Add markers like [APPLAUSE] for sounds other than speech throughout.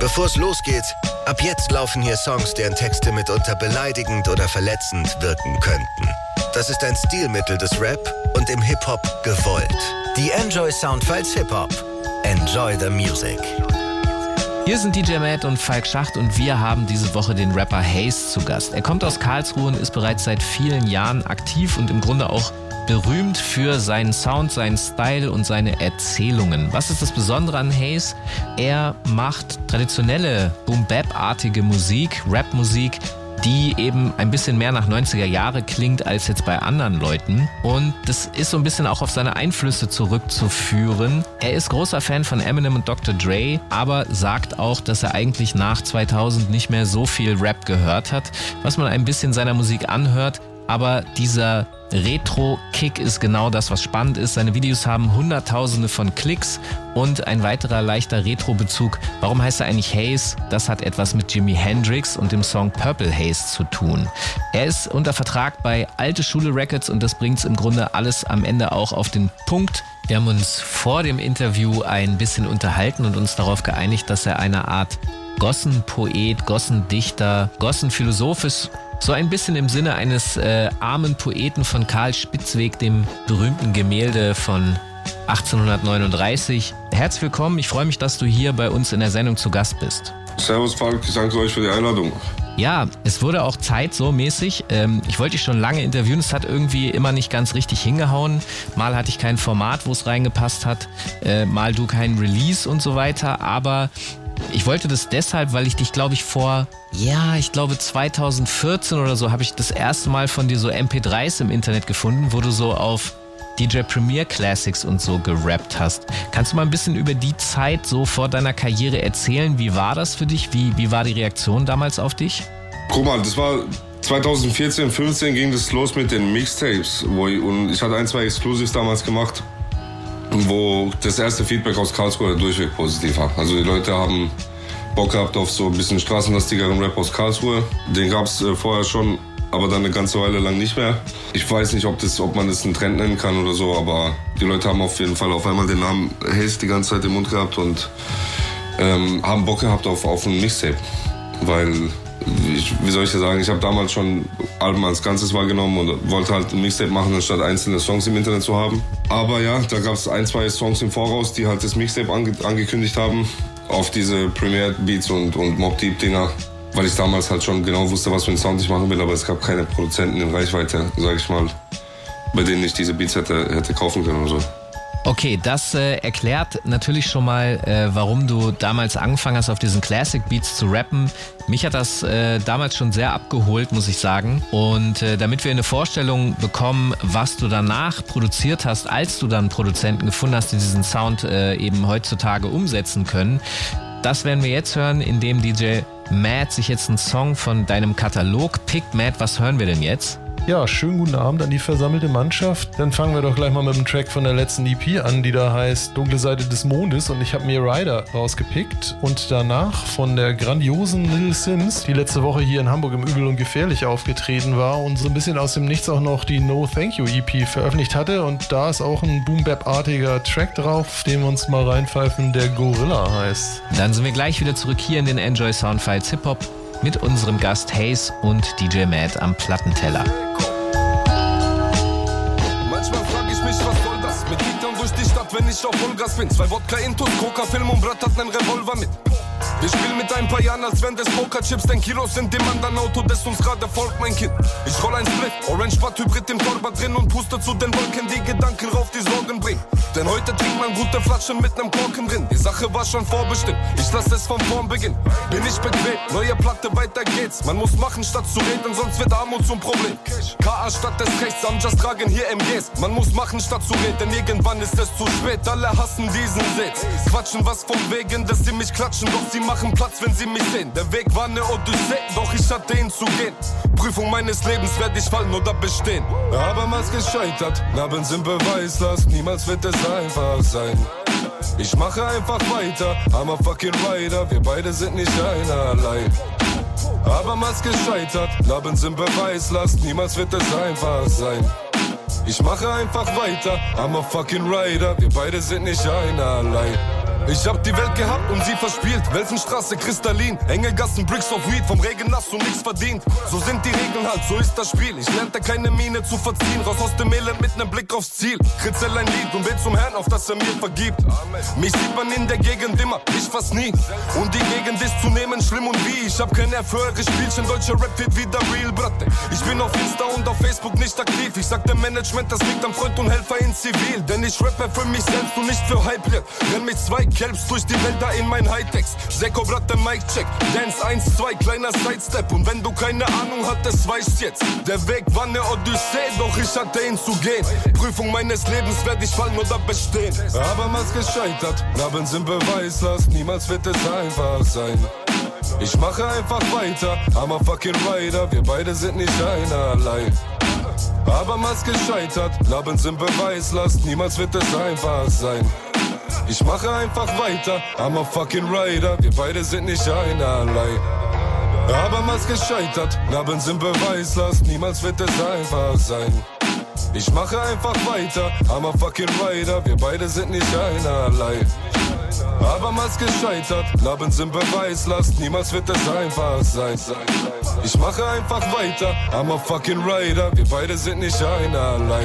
Bevor es losgeht, ab jetzt laufen hier Songs, deren Texte mitunter beleidigend oder verletzend wirken könnten. Das ist ein Stilmittel des Rap und im Hip-Hop gewollt. Die Enjoy Soundfiles Hip-Hop. Enjoy the Music. Hier sind DJ Matt und Falk Schacht und wir haben diese Woche den Rapper Haze zu Gast. Er kommt aus Karlsruhe und ist bereits seit vielen Jahren aktiv und im Grunde auch berühmt für seinen Sound, seinen Style und seine Erzählungen. Was ist das Besondere an Hayes? Er macht traditionelle Boom-Bap-artige Musik, Rap-Musik, die eben ein bisschen mehr nach 90er Jahre klingt als jetzt bei anderen Leuten. Und das ist so ein bisschen auch auf seine Einflüsse zurückzuführen. Er ist großer Fan von Eminem und Dr. Dre, aber sagt auch, dass er eigentlich nach 2000 nicht mehr so viel Rap gehört hat. Was man ein bisschen seiner Musik anhört, aber dieser Retro-Kick ist genau das, was spannend ist. Seine Videos haben Hunderttausende von Klicks und ein weiterer leichter Retro-Bezug. Warum heißt er eigentlich Haze? Das hat etwas mit Jimi Hendrix und dem Song Purple Haze zu tun. Er ist unter Vertrag bei Alte Schule Records und das bringt es im Grunde alles am Ende auch auf den Punkt. Wir haben uns vor dem Interview ein bisschen unterhalten und uns darauf geeinigt, dass er eine Art Gossenpoet, Gossendichter, Gossenphilosoph ist so ein bisschen im Sinne eines äh, armen Poeten von Karl Spitzweg, dem berühmten Gemälde von 1839. Herzlich willkommen, ich freue mich, dass du hier bei uns in der Sendung zu Gast bist. Servus Falk, ich danke euch für die Einladung. Ja, es wurde auch Zeit so mäßig. Ähm, ich wollte dich schon lange interviewen, es hat irgendwie immer nicht ganz richtig hingehauen. Mal hatte ich kein Format, wo es reingepasst hat, äh, mal du keinen Release und so weiter. Aber ich wollte das deshalb, weil ich dich, glaube ich, vor, ja, ich glaube 2014 oder so, habe ich das erste Mal von dir so MP3s im Internet gefunden, wo du so auf DJ Premier Classics und so gerappt hast. Kannst du mal ein bisschen über die Zeit so vor deiner Karriere erzählen? Wie war das für dich? Wie, wie war die Reaktion damals auf dich? Guck mal, das war 2014, 15 ging das los mit den Mixtapes. Ich, und ich hatte ein, zwei Exclusives damals gemacht wo das erste Feedback aus Karlsruhe durchweg positiv war. Also die Leute haben Bock gehabt auf so ein bisschen straßenlastigeren Rap aus Karlsruhe. Den gab es äh, vorher schon, aber dann eine ganze Weile lang nicht mehr. Ich weiß nicht, ob, das, ob man das einen Trend nennen kann oder so, aber die Leute haben auf jeden Fall auf einmal den Namen Haze die ganze Zeit im Mund gehabt und ähm, haben Bock gehabt auf, auf ein Mixtape. Weil ich, wie soll ich das sagen, ich habe damals schon Alben als Ganzes wahrgenommen und wollte halt ein Mixtape machen, anstatt einzelne Songs im Internet zu haben. Aber ja, da gab es ein, zwei Songs im Voraus, die halt das Mixtape ange angekündigt haben, auf diese Premiere Beats und, und Mob Deep Dinger. Weil ich damals halt schon genau wusste, was für einen Sound ich machen will, aber es gab keine Produzenten in Reichweite, sag ich mal, bei denen ich diese Beats hätte, hätte kaufen können oder so. Okay, das äh, erklärt natürlich schon mal, äh, warum du damals angefangen hast, auf diesen Classic Beats zu rappen. Mich hat das äh, damals schon sehr abgeholt, muss ich sagen. Und äh, damit wir eine Vorstellung bekommen, was du danach produziert hast, als du dann Produzenten gefunden hast, die diesen Sound äh, eben heutzutage umsetzen können, das werden wir jetzt hören, indem DJ Matt sich jetzt einen Song von deinem Katalog pickt. Matt, was hören wir denn jetzt? Ja, schönen guten Abend an die versammelte Mannschaft. Dann fangen wir doch gleich mal mit dem Track von der letzten EP an, die da heißt Dunkle Seite des Mondes und ich habe mir Rider rausgepickt und danach von der grandiosen Little Sims, die letzte Woche hier in Hamburg im Übel und Gefährlich aufgetreten war und so ein bisschen aus dem Nichts auch noch die No Thank You EP veröffentlicht hatte und da ist auch ein Boom Bap-artiger Track drauf, den wir uns mal reinpfeifen, der Gorilla heißt. Dann sind wir gleich wieder zurück hier in den Enjoy Soundfiles Hip Hop mit unserem Gast Haze und DJ Matt am Plattenteller. Mit Gitarren durch die Stadt, wenn ich auf Vollgas bin. Zwei Wodka Intus, Coca-Film und Blatt hat nen Revolver mit. Wir spielen mit ein paar Jahren, als wären das Pokerchips, denn Kilos sind dem anderen Auto, das uns gerade folgt, mein Kind. Ich roll ein Split, Orange Bad Hybrid im Torber drin und puste zu den Wolken, die Gedanken rauf, die Sorgen bringen. Denn heute trinkt man gute Flaschen mit nem Korken drin. Die Sache war schon vorbestimmt, ich lass es von vorn beginnen. Bin ich bequem, neue Platte, weiter geht's. Man muss machen statt zu reden, sonst wird Armut zum Problem. KA statt des Rechts, am Just tragen hier MGs. Man muss machen statt zu reden, irgendwann ist es zu spät. Alle hassen diesen Sitz. Quatschen was vom Wegen, dass sie mich klatschen, doch sie machen Platz, wenn sie mich sehen. Der Weg war ne Odyssee, doch ich hatte ihn zu gehen. Prüfung meines Lebens, werd ich fallen oder bestehen. Aber was gescheitert, Narben sind Beweislast, niemals wird es einfach sein. Ich mache einfach weiter, I'm a fucking rider, wir beide sind nicht einerlei. Aber was gescheitert, Narben sind Beweislast, niemals wird es einfach sein. Ich mache einfach weiter, I'm a fucking rider, wir beide sind nicht einerlei. Ich hab die Welt gehabt und sie verspielt. Welfenstraße kristallin, enge Gassen, Bricks of Weed, vom Regen nass und nichts verdient. So sind die Regeln halt, so ist das Spiel. Ich lernte keine Miene zu verziehen, raus aus dem Elend mit nem Blick aufs Ziel. Kritzel ein Lied und will zum Herrn, auf das er mir vergibt. Mich sieht man in der Gegend immer, ich fast nie. Und die Gegend ist zu nehmen, schlimm und wie. Ich hab kein eure Spielchen, deutscher Rap wird wieder real, Bratte. Ich bin auf Insta und auf Facebook nicht aktiv. Ich sag dem Management, das liegt am Freund und Helfer in Zivil. Denn ich rappe für mich selbst und nicht für Hype. Renn mit zwei Kelps durch die Wälder in mein Hightex. Seko Bratte, Mic Check. Dance 1, 2, kleiner Sidestep. Und wenn du keine Ahnung hattest, weißt jetzt. Der Weg war ne Odyssee, doch ich hatte ihn zu gehen. Prüfung meines Lebens, werd ich fallen oder bestehen. Abermals gescheitert, Narben sind Beweislast. Niemals wird es einfach sein. Ich mache einfach weiter, I'm a fucking rider, wir beide sind nicht einerlei. Abermals gescheitert, Narben sind Beweislast, niemals wird es einfach sein. Ich mache einfach weiter, I'm a fucking rider, wir beide sind nicht einerlei. Abermals gescheitert, Narben sind Beweislast, niemals wird es einfach sein. Ich mache einfach weiter, I'm a fucking rider, wir beide sind nicht einerlei. Abermals gescheitert, Narben sind Beweislast, niemals wird es einfach sein. Ich mache einfach weiter, I'm a fucking rider, wir beide sind nicht einerlei.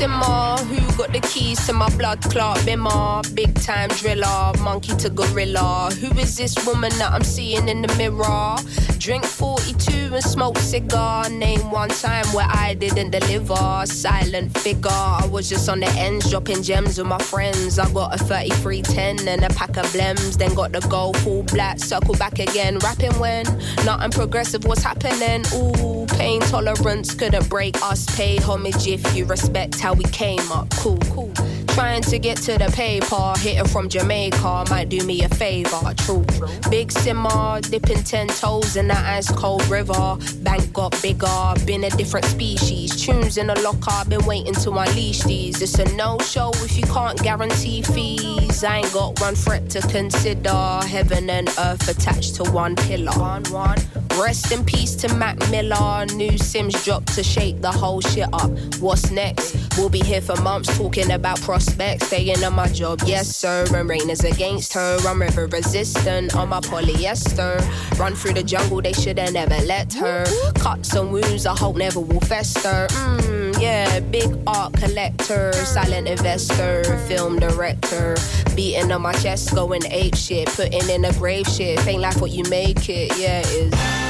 Simmer, who got the keys to my blood clot bimmer? Big time driller, monkey to gorilla. Who is this woman that I'm seeing in the mirror? Drink 42 and smoke cigar. Name one time where I didn't deliver. Silent figure, I was just on the ends, dropping gems with my friends. I got a 3310 and a pack of blems. Then got the gold full black, circle back again. Rapping when nothing progressive was happening. Ooh, pain tolerance couldn't break us. Pay homage if you respect how we came up. Cool, cool. Trying to get to the paper, hitting from Jamaica might do me a favor. True. Big simmer, dipping ten toes in that ice cold river. Bank got bigger, been a different species. Tunes in the locker, been waiting to unleash these. It's a no show if you can't guarantee fees. I ain't got one threat to consider. Heaven and earth attached to one pillar. One, one. Rest in peace to Mac Miller. New Sims dropped to shake the whole shit up. What's next? We'll be here for months talking about prospects. Staying on my job, yes sir. And rain is against her. I'm river resistant on my polyester. Run through the jungle, they shoulda never let her. Cuts and wounds, I hope never will fester. Mmm, yeah, big art collector, silent investor, film director. Beating on my chest, going ape shit, putting in a grave shit. Ain't like what you make it, yeah, it is.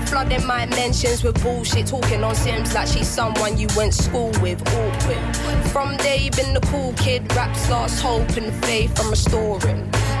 flooding my mentions with bullshit. Talking on Sims like she's someone you went school with. Awkward. From day, been the cool kid. Raps lost hope and faith I'm restoring.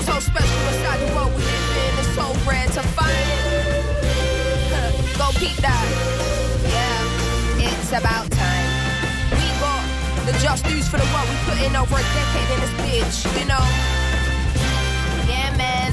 So special inside the world we live in? It's so rare to find it. Go that. Yeah, it's about time. We got the just dues for the we put in over a decade in this bitch, you know? Yeah, man.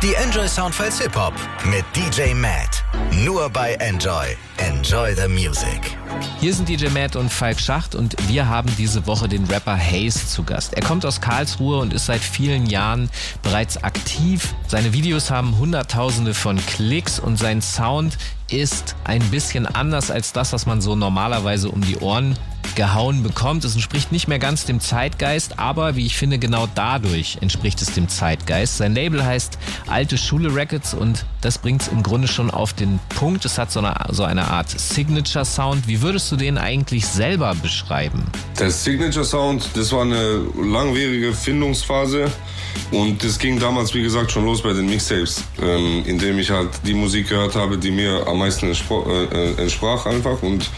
Die Enjoy Soundfiles Hip Hop mit DJ Matt. Nur bei Enjoy. Enjoy the Music. Hier sind DJ Matt und Falk Schacht und wir haben diese Woche den Rapper Haze zu Gast. Er kommt aus Karlsruhe und ist seit vielen Jahren bereits aktiv. Seine Videos haben Hunderttausende von Klicks und sein Sound ist ein bisschen anders als das, was man so normalerweise um die Ohren gehauen bekommt. Es entspricht nicht mehr ganz dem Zeitgeist, aber wie ich finde, genau dadurch entspricht es dem Zeitgeist. Sein Label heißt Alte Schule Records und das bringt es im Grunde schon auf den Punkt. Es hat so eine, so eine Art Signature Sound. Wie würdest du den eigentlich selber beschreiben? Der Signature Sound, das war eine langwierige Findungsphase. Und das ging damals, wie gesagt, schon los bei den Mixtapes, ähm, indem ich halt die Musik gehört habe, die mir am meisten entsprach, äh, entsprach einfach. Und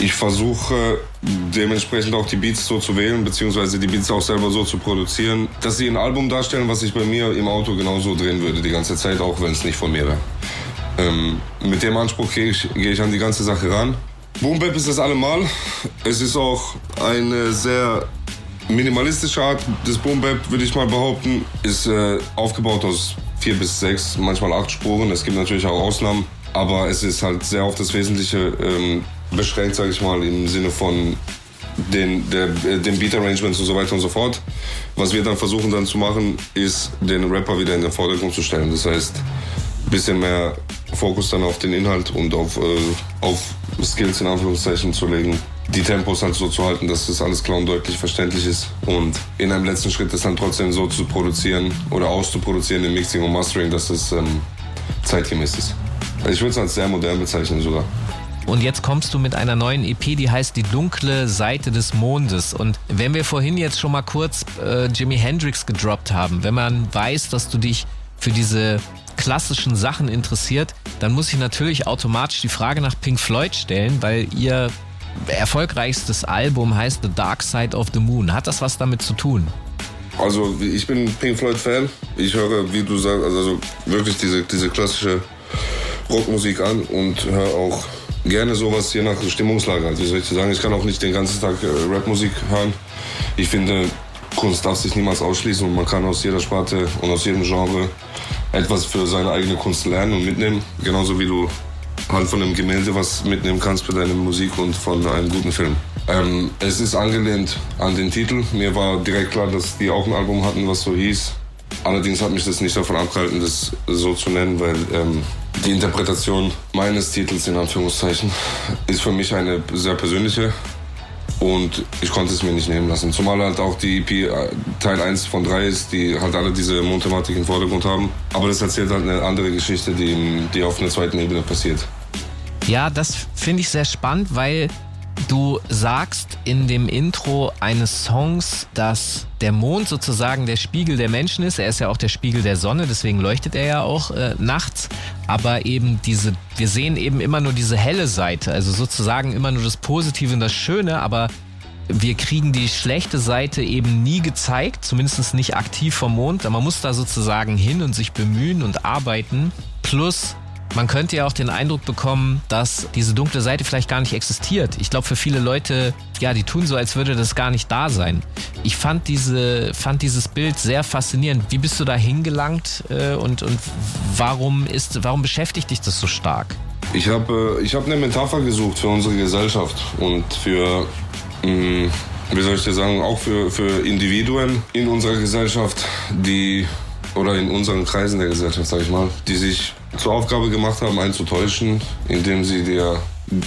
ich versuche dementsprechend auch die Beats so zu wählen, beziehungsweise die Beats auch selber so zu produzieren, dass sie ein Album darstellen, was ich bei mir im Auto genauso drehen würde die ganze Zeit, auch wenn es nicht von mir wäre. Ähm, mit dem Anspruch gehe ich, geh ich an die ganze Sache ran. Boom Bap ist das allemal. Es ist auch eine sehr minimalistische Art des Boom Bap, würde ich mal behaupten. Ist äh, aufgebaut aus vier bis sechs, manchmal acht Spuren. Es gibt natürlich auch Ausnahmen, aber es ist halt sehr auf das Wesentliche ähm, beschränkt, sage ich mal, im Sinne von den, der, den Beat Arrangements und so weiter und so fort. Was wir dann versuchen dann zu machen, ist den Rapper wieder in den Vordergrund zu stellen. Das heißt, bisschen mehr Fokus dann auf den Inhalt und auf, äh, auf Skills in Anführungszeichen zu legen. Die Tempos halt so zu halten, dass das alles klar und deutlich verständlich ist. Und in einem letzten Schritt das dann trotzdem so zu produzieren oder auszuproduzieren im Mixing und Mastering, dass es ähm, zeitgemäß ist. Also ich würde es als sehr modern bezeichnen sogar. Und jetzt kommst du mit einer neuen EP, die heißt Die dunkle Seite des Mondes. Und wenn wir vorhin jetzt schon mal kurz äh, Jimi Hendrix gedroppt haben, wenn man weiß, dass du dich für diese klassischen Sachen interessiert, dann muss ich natürlich automatisch die Frage nach Pink Floyd stellen, weil ihr erfolgreichstes Album heißt The Dark Side of the Moon. Hat das was damit zu tun? Also ich bin Pink Floyd Fan. Ich höre, wie du sagst, also wirklich diese, diese klassische Rockmusik an und höre auch gerne sowas je nach Stimmungslage. Also soll ich sagen, ich kann auch nicht den ganzen Tag äh, Rapmusik hören. Ich finde, Kunst darf sich niemals ausschließen und man kann aus jeder Sparte und aus jedem Genre etwas für seine eigene Kunst lernen und mitnehmen. Genauso wie du halt von einem Gemälde was mitnehmen kannst für deine Musik und von einem guten Film. Ähm, es ist angelehnt an den Titel. Mir war direkt klar, dass die auch ein Album hatten, was so hieß. Allerdings hat mich das nicht davon abgehalten, das so zu nennen, weil ähm, die Interpretation meines Titels in Anführungszeichen ist für mich eine sehr persönliche und ich konnte es mir nicht nehmen lassen. Zumal halt auch die EP äh, Teil 1 von 3 ist, die halt alle diese Mondthematik im Vordergrund haben. Aber das erzählt halt eine andere Geschichte, die, die auf einer zweiten Ebene passiert. Ja, das finde ich sehr spannend, weil Du sagst in dem Intro eines Songs, dass der Mond sozusagen der Spiegel der Menschen ist. Er ist ja auch der Spiegel der Sonne, deswegen leuchtet er ja auch äh, nachts. Aber eben diese, wir sehen eben immer nur diese helle Seite, also sozusagen immer nur das Positive und das Schöne, aber wir kriegen die schlechte Seite eben nie gezeigt, zumindest nicht aktiv vom Mond. Man muss da sozusagen hin und sich bemühen und arbeiten. Plus man könnte ja auch den Eindruck bekommen, dass diese dunkle Seite vielleicht gar nicht existiert. Ich glaube, für viele Leute, ja, die tun so, als würde das gar nicht da sein. Ich fand, diese, fand dieses Bild sehr faszinierend. Wie bist du da hingelangt äh, und, und warum, ist, warum beschäftigt dich das so stark? Ich habe äh, ich hab eine Metapher gesucht für unsere Gesellschaft und für, mh, mm, wie soll ich dir sagen, auch für, für Individuen in unserer Gesellschaft, die, oder in unseren Kreisen der Gesellschaft, sag ich mal, die sich zur Aufgabe gemacht haben, einen zu täuschen, indem sie dir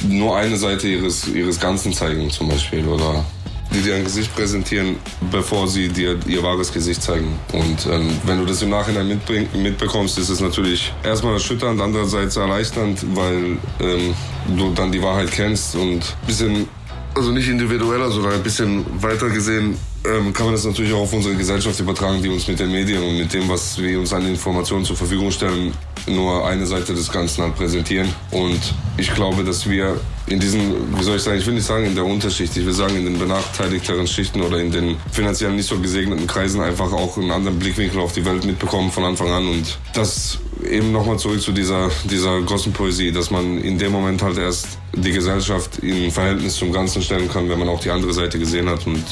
nur eine Seite ihres, ihres Ganzen zeigen, zum Beispiel, oder die dir ein Gesicht präsentieren, bevor sie dir ihr wahres Gesicht zeigen. Und ähm, wenn du das im Nachhinein mitbring, mitbekommst, ist es natürlich erstmal erschütternd, andererseits erleichternd, weil ähm, du dann die Wahrheit kennst und ein bisschen, also nicht individueller, sondern ein bisschen weiter gesehen, ähm, kann man das natürlich auch auf unsere Gesellschaft übertragen, die uns mit den Medien und mit dem, was wir uns an Informationen zur Verfügung stellen, nur eine Seite des Ganzen halt präsentieren. Und ich glaube, dass wir in diesen, wie soll ich sagen, ich will nicht sagen in der Unterschicht, ich will sagen in den benachteiligteren Schichten oder in den finanziell nicht so gesegneten Kreisen einfach auch einen anderen Blickwinkel auf die Welt mitbekommen von Anfang an. Und das eben nochmal zurück zu dieser, dieser großen Poesie, dass man in dem Moment halt erst die Gesellschaft in Verhältnis zum Ganzen stellen kann, wenn man auch die andere Seite gesehen hat und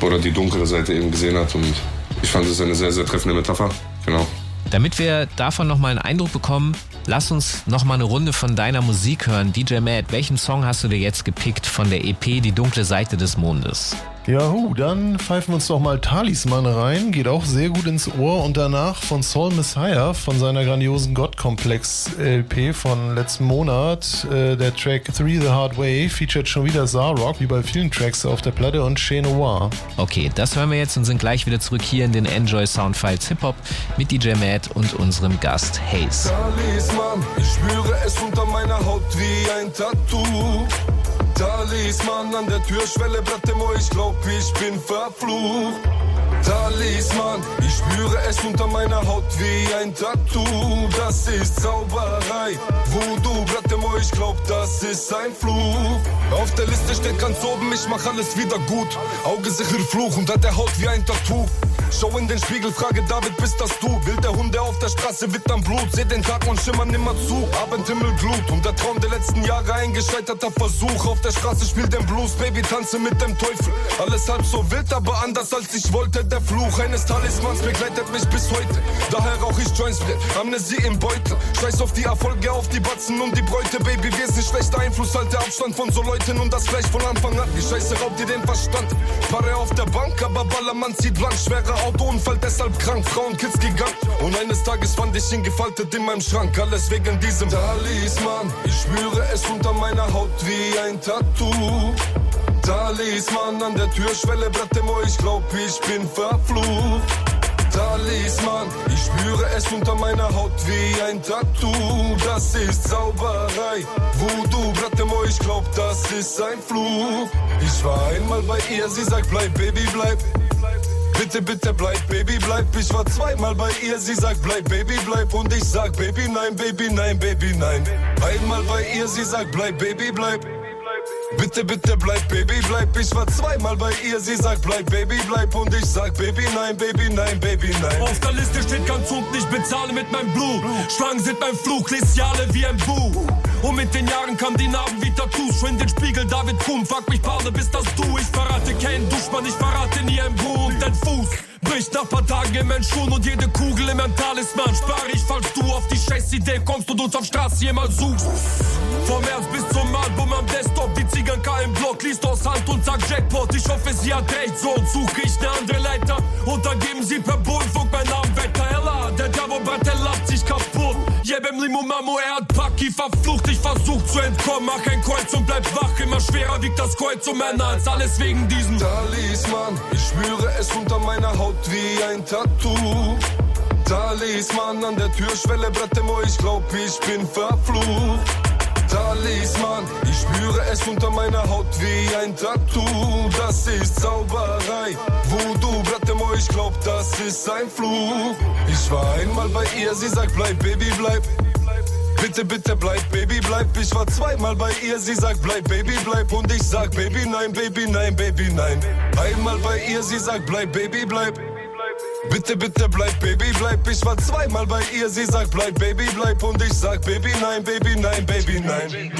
oder die dunkle Seite eben gesehen hat. Und ich fand es eine sehr, sehr treffende Metapher. Genau. Damit wir davon nochmal einen Eindruck bekommen, lass uns nochmal eine Runde von deiner Musik hören. DJ Matt, welchen Song hast du dir jetzt gepickt von der EP Die dunkle Seite des Mondes? Ja, hu, dann pfeifen wir uns doch mal Talisman rein. Geht auch sehr gut ins Ohr. Und danach von Soul Messiah, von seiner grandiosen Gottkomplex-LP von letzten Monat. Äh, der Track Three the Hard Way featuret schon wieder Zarok, wie bei vielen Tracks auf der Platte, und Chez Noir. Okay, das hören wir jetzt und sind gleich wieder zurück hier in den Enjoy Soundfiles Hip Hop mit DJ Matt und unserem Gast Haze. Talisman, ich spüre es unter meiner Haut wie ein Tattoo. Talisman an der Türschwelle, Bratemo, ich glaub, ich bin verflucht. Talisman, ich spüre es unter meiner Haut wie ein Tattoo. Das ist Zauberei. Voodoo, Bratemo, ich glaub, das ist ein Fluch. Auf der Liste steht ganz oben, ich mach alles wieder gut. Auge sicher Fluch unter der Haut wie ein Tattoo. Schau in den Spiegel, frage David, bist das du? Wild der Hunde auf der Straße wittern Blut. Seh den Tag und schimmern immer zu. Abendhimmel glut und der Traum der letzten Jahre ein gescheiterter Versuch. Auf der Straße spielt den Blues, Baby, tanze mit dem Teufel. Alles halb so wild, aber anders als ich wollte. Der Fluch eines Talismans begleitet mich bis heute. Daher rauch ich Joints mit Amnesie im Beutel. Scheiß auf die Erfolge, auf die Batzen und die Bräute, Baby. Wir sind schlechter Einfluss, halte Abstand von so Leuten und das gleich von Anfang an. Die Scheiße raubt dir den Verstand. Paare auf der Bank, aber Ballermann zieht blank. Schwerer Autounfall, deshalb krank. Frauen, Kids gegangen. Und eines Tages fand ich ihn gefaltet in meinem Schrank. Alles wegen diesem Talisman. Ich spüre es unter meiner Haut wie ein Tattoo. Talisman an der Türschwelle, Bratemo, ich glaub, ich bin verflucht. Talisman, ich spüre es unter meiner Haut wie ein Tattoo. Das ist Zauberei. Voodoo, Bratemo, ich glaub, das ist ein Fluch. Ich war einmal bei ihr, sie sagt, bleib, Baby, bleib. Bitte, bitte bleib, Baby, bleib. Ich war zweimal bei ihr, sie sagt, bleib, Baby, bleib. Und ich sag, Baby, nein, Baby, nein, Baby, nein. Einmal bei ihr, sie sagt, bleib, Baby, bleib. Bitte, bitte bleib, Baby, bleib. Ich war zweimal bei ihr, sie sagt, bleib, Baby, bleib. Und ich sag, Baby, nein, Baby, nein, Baby, nein. Auf der Liste steht ganz unten, ich bezahle mit meinem Blut. Schlangen sind mein Fluch, les wie ein Buch. Und mit den Jahren kamen die Narben wie Tattoos. Schau in den Spiegel, David Kuhn, frag mich, Partner, bist das du? Ich verrate keinen Duschmann, ich verrate nie ein Bruder und dein Fuß. Bricht nach paar Tagen in meinen Schuhen und jede Kugel in meinem Talisman. Spare ich, falls du auf die Scheißidee kommst und uns auf Straße jemals suchst. Vom März bis zum Album am Desktop, die Zigarrenka im Block, liest aus Hand und sagt Jackpot. Ich hoffe, sie hat recht, so suche ich ne andere Leiter. Und dann geben sie per Bullfunk mein Namen weiter. Ella, der Bartel lacht sich kaputt. Jebem Limo Mamo, er hat Paki verflucht. Ich versuch zu entkommen, mach ein Kreuz und bleib wach. Immer schwerer wiegt das Kreuz um Männer als alles wegen diesem Talisman, ich spüre es unter meiner Haut wie ein Tattoo. Talisman an der Türschwelle, Bratemo, ich glaub, ich bin verflucht. Talisman, ich spüre es unter meiner Haut wie ein Tattoo. Das ist Zauberei. Voodoo, Bratemo, ich glaub, das ist ein Fluch. Ich war einmal bei ihr, sie sagt, bleib, Baby, bleib. Bitte, bitte bleib, Baby, bleib. Ich war zweimal bei ihr, sie sagt, bleib, Baby, bleib. Und ich sag, Baby, nein, Baby, nein, Baby, nein. Einmal bei ihr, sie sagt, bleib, Baby, bleib. Bitte, bitte bleib, Baby, bleib. Ich war zweimal bei ihr, sie sagt, bleib, Baby, bleib. Und ich sag, Baby, nein, Baby, nein, Baby, nein.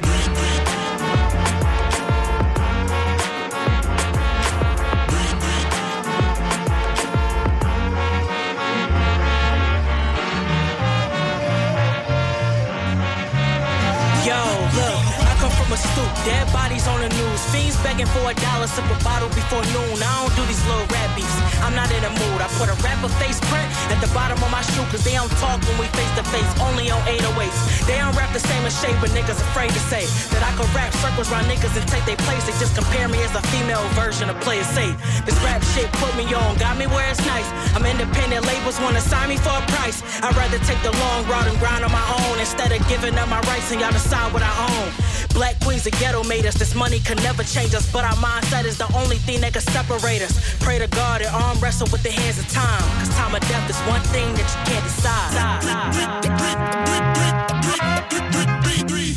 Dead bodies on the news. Fiends begging for a dollar, sip a bottle before noon. I don't do these little rap beats, I'm not in the mood. I put a rapper face print at the bottom of my shoe, cause they don't talk when we face to face, only on 808s. They don't rap the same as shape, but niggas afraid to say that I can rap circles around niggas and take their place. They just compare me as a female version of Play It Safe. This rap shit put me on, got me where it's nice. I'm independent, labels wanna sign me for a price. I'd rather take the long route and grind on my own instead of giving up my rights and y'all decide what I own. Black queens of ghetto made us, this money can never change us, but our mindset is the only thing that can separate us. Pray to God and arm wrestle with the hands of time. Cause time or death is one thing that you can't decide.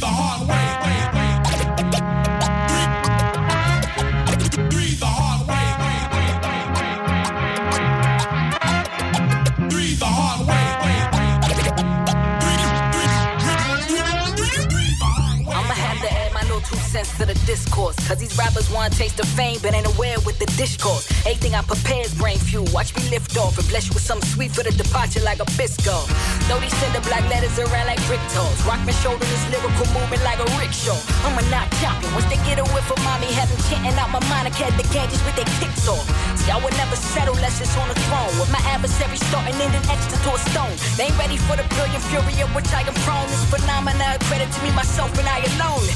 The hard way. Cause these rappers want taste of fame, but ain't aware with the discourse. Everything I prepare is brain fuel. Watch me lift off and bless you with something sweet for the departure like a bisco. Throw these cinder black letters around like brick toes. Rock my shoulder, this lyrical movement like a rickshaw. I'm a not champion. Once they get a whiff of mommy, have them chanting out my mind. I catch the gadgets with their kicks off. See, I would never settle less it's on the throne. With my adversary starting in an etched to a stone. They ain't ready for the brilliant fury of which I am prone. This phenomena, credit to me, myself, and I alone.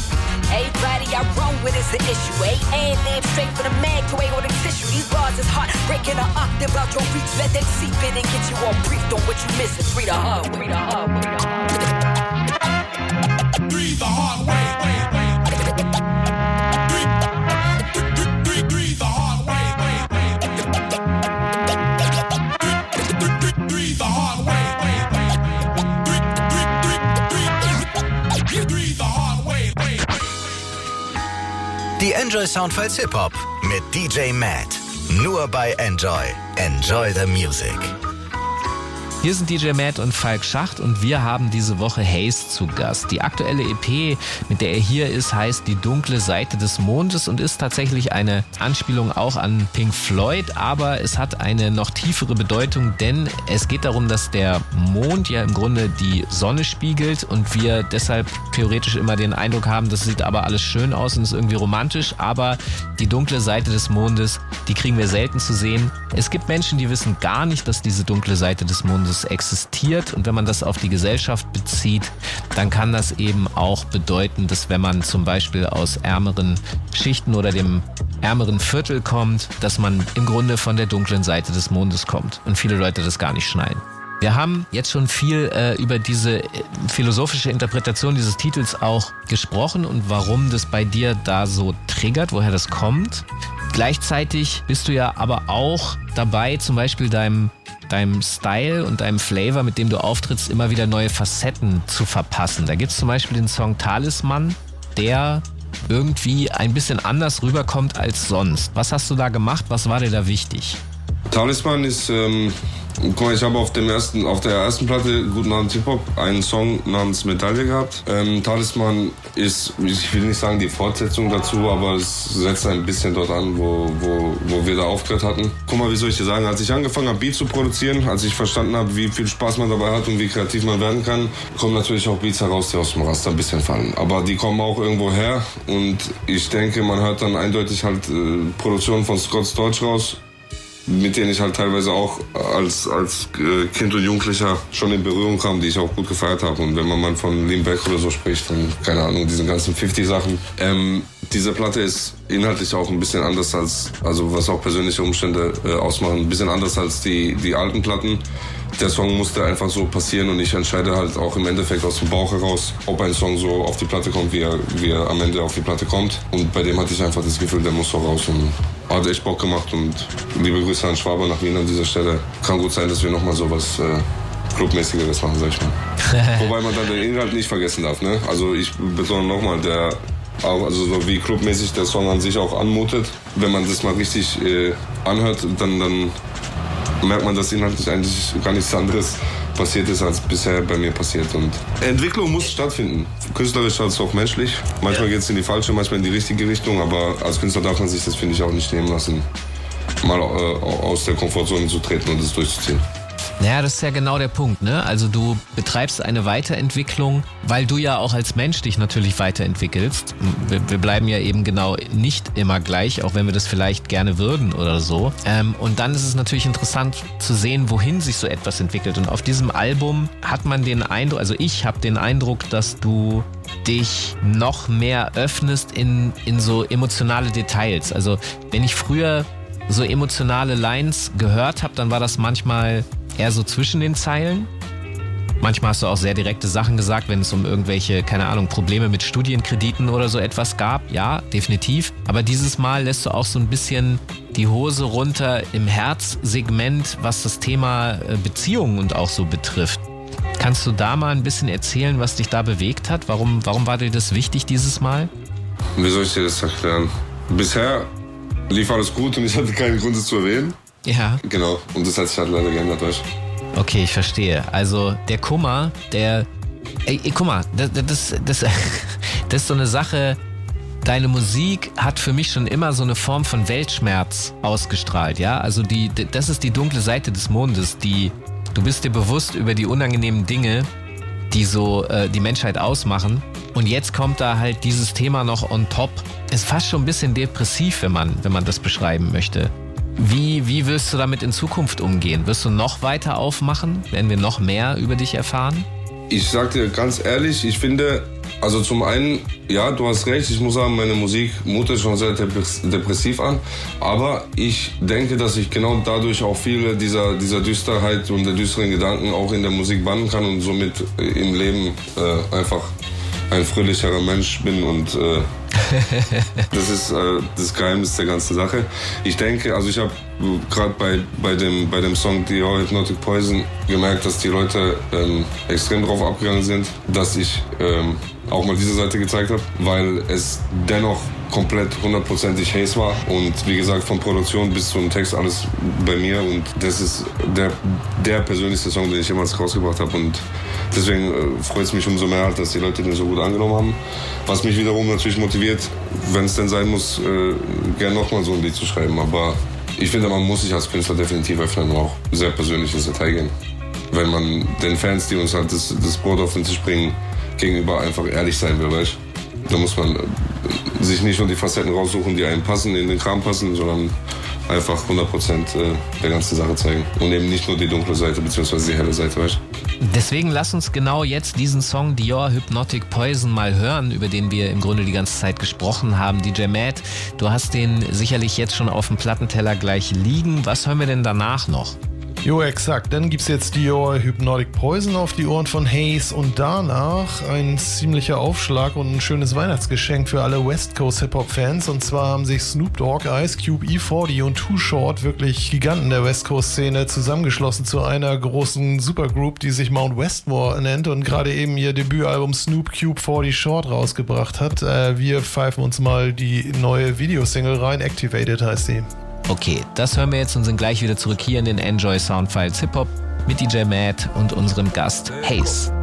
Everybody I run with is the issue. Eh? A and then straight for the mag to A or the tissue. These bars is hot, breaking an octave out your reach. Let them seep in and get you all briefed on what you missing. Free the hard way. Free the hard way. Breathe Die Enjoy Soundfiles Hip Hop mit DJ Matt. Nur bei Enjoy. Enjoy the Music. Hier sind DJ Matt und Falk Schacht und wir haben diese Woche Haze zu Gast. Die aktuelle EP, mit der er hier ist, heißt Die dunkle Seite des Mondes und ist tatsächlich eine Anspielung auch an Pink Floyd, aber es hat eine noch tiefere Bedeutung, denn es geht darum, dass der Mond ja im Grunde die Sonne spiegelt und wir deshalb theoretisch immer den Eindruck haben, das sieht aber alles schön aus und ist irgendwie romantisch, aber die dunkle Seite des Mondes, die kriegen wir selten zu sehen. Es gibt Menschen, die wissen gar nicht, dass diese dunkle Seite des Mondes existiert und wenn man das auf die Gesellschaft bezieht, dann kann das eben auch bedeuten, dass wenn man zum Beispiel aus ärmeren Schichten oder dem ärmeren Viertel kommt, dass man im Grunde von der dunklen Seite des Mondes kommt und viele Leute das gar nicht schneiden. Wir haben jetzt schon viel äh, über diese äh, philosophische Interpretation dieses Titels auch gesprochen und warum das bei dir da so triggert, woher das kommt. Gleichzeitig bist du ja aber auch dabei, zum Beispiel deinem, deinem Style und deinem Flavor, mit dem du auftrittst, immer wieder neue Facetten zu verpassen. Da gibt es zum Beispiel den Song Talisman, der irgendwie ein bisschen anders rüberkommt als sonst. Was hast du da gemacht? Was war dir da wichtig? Talisman ist, ähm, guck mal, ich habe auf, auf der ersten Platte, Guten Abend Hip-Hop, einen Song namens Medaille gehabt. Ähm, Talisman ist, ich will nicht sagen die Fortsetzung dazu, aber es setzt ein bisschen dort an, wo, wo, wo wir da aufgehört hatten. Guck mal, wie soll ich dir sagen, als ich angefangen habe, Beats zu produzieren, als ich verstanden habe, wie viel Spaß man dabei hat und wie kreativ man werden kann, kommen natürlich auch Beats heraus, die aus dem Raster ein bisschen fallen. Aber die kommen auch irgendwo her und ich denke, man hört dann eindeutig halt äh, Produktionen von Scott Storch raus, mit denen ich halt teilweise auch als, als äh, Kind und Jugendlicher schon in Berührung kam, die ich auch gut gefeiert habe. Und wenn man mal von Lean Back oder so spricht, dann, keine Ahnung, diesen ganzen 50-Sachen. Ähm, diese Platte ist inhaltlich auch ein bisschen anders als, also was auch persönliche Umstände äh, ausmachen, ein bisschen anders als die, die alten Platten. Der Song musste einfach so passieren und ich entscheide halt auch im Endeffekt aus dem Bauch heraus, ob ein Song so auf die Platte kommt, wie er, wie er am Ende auf die Platte kommt. Und bei dem hatte ich einfach das Gefühl, der muss so raus und hat echt Bock gemacht und liebe Grüße an Schwaber nach Wien an dieser Stelle. Kann gut sein, dass wir nochmal sowas äh, Clubmäßigeres machen, sag ich mal. [LAUGHS] Wobei man dann den Inhalt nicht vergessen darf, ne? Also ich betone nochmal, der auch, also so wie clubmäßig der Song an sich auch anmutet, wenn man das mal richtig äh, anhört, dann, dann merkt man, dass inhaltlich eigentlich gar nichts anderes passiert ist, als bisher bei mir passiert. Und Entwicklung muss stattfinden. Künstlerisch als auch menschlich. Manchmal geht es in die falsche, manchmal in die richtige Richtung, aber als Künstler darf man sich das, finde ich, auch nicht nehmen lassen, mal äh, aus der Komfortzone zu treten und es durchzuziehen. Naja, das ist ja genau der Punkt, ne? Also du betreibst eine Weiterentwicklung, weil du ja auch als Mensch dich natürlich weiterentwickelst. Wir, wir bleiben ja eben genau nicht immer gleich, auch wenn wir das vielleicht gerne würden oder so. Ähm, und dann ist es natürlich interessant zu sehen, wohin sich so etwas entwickelt. Und auf diesem Album hat man den Eindruck, also ich habe den Eindruck, dass du dich noch mehr öffnest in, in so emotionale Details. Also wenn ich früher so emotionale Lines gehört habe, dann war das manchmal eher so zwischen den Zeilen. Manchmal hast du auch sehr direkte Sachen gesagt, wenn es um irgendwelche, keine Ahnung, Probleme mit Studienkrediten oder so etwas gab. Ja, definitiv. Aber dieses Mal lässt du auch so ein bisschen die Hose runter im Herzsegment, was das Thema äh, Beziehungen und auch so betrifft. Kannst du da mal ein bisschen erzählen, was dich da bewegt hat? Warum, warum war dir das wichtig dieses Mal? Wie soll ich dir das erklären? Bisher lief alles gut und ich hatte keinen Grund, es zu erwähnen. Ja. Genau, und das hat sich halt leider geändert, weißt Okay, ich verstehe. Also der Kummer, der. Ey, ey guck mal, das, das, das, [LAUGHS] das ist so eine Sache. Deine Musik hat für mich schon immer so eine Form von Weltschmerz ausgestrahlt, ja? Also die, das ist die dunkle Seite des Mondes, die du bist dir bewusst über die unangenehmen Dinge, die so äh, die Menschheit ausmachen. Und jetzt kommt da halt dieses Thema noch on top. Ist fast schon ein bisschen depressiv, wenn man, wenn man das beschreiben möchte. Wie, wie wirst du damit in Zukunft umgehen? Wirst du noch weiter aufmachen? Werden wir noch mehr über dich erfahren? Ich sag dir ganz ehrlich, ich finde, also zum einen, ja, du hast recht, ich muss sagen, meine Musik mutet schon sehr depressiv an. Aber ich denke, dass ich genau dadurch auch viele dieser, dieser Düsterheit und der düsteren Gedanken auch in der Musik bannen kann und somit im Leben äh, einfach ein fröhlicherer Mensch bin und äh, das ist äh, das Geheimnis der ganzen Sache. Ich denke, also ich habe gerade bei, bei, dem, bei dem Song Dior Hypnotic Poison gemerkt, dass die Leute ähm, extrem drauf abgegangen sind, dass ich ähm, auch mal diese Seite gezeigt habe, weil es dennoch komplett hundertprozentig Haze war. Und wie gesagt von Produktion bis zum Text alles bei mir. Und das ist der, der persönlichste Song, den ich jemals rausgebracht habe. Und deswegen äh, freut es mich umso mehr, dass die Leute den so gut angenommen haben. Was mich wiederum natürlich motiviert, wenn es denn sein muss, äh, gerne nochmal so ein Lied zu schreiben, aber ich finde, man muss sich als Künstler definitiv öffnen und auch sehr persönlich ins Detail gehen. Wenn man den Fans, die uns halt das, das Brot auf den Tisch bringen, gegenüber einfach ehrlich sein will, weißt Da muss man äh, sich nicht nur die Facetten raussuchen, die einem passen, in den Kram passen, sondern einfach 100% äh, der ganzen Sache zeigen. Und eben nicht nur die dunkle Seite bzw. die helle Seite, weißt Deswegen lass uns genau jetzt diesen Song Dior Hypnotic Poison mal hören, über den wir im Grunde die ganze Zeit gesprochen haben. DJ Matt, du hast den sicherlich jetzt schon auf dem Plattenteller gleich liegen. Was hören wir denn danach noch? Jo, exakt. Dann gibt es jetzt Dior Hypnotic Poison auf die Ohren von Hayes und danach ein ziemlicher Aufschlag und ein schönes Weihnachtsgeschenk für alle West Coast Hip-Hop-Fans. Und zwar haben sich Snoop Dogg, Ice Cube, E40 und Too Short, wirklich Giganten der West Coast-Szene, zusammengeschlossen zu einer großen Supergroup, die sich Mount Westmore nennt und gerade eben ihr Debütalbum Snoop Cube 40 Short rausgebracht hat. Äh, wir pfeifen uns mal die neue Videosingle rein. Activated heißt sie. Okay, das hören wir jetzt und sind gleich wieder zurück hier in den Enjoy Soundfiles Hip Hop mit DJ Matt und unserem Gast Haze.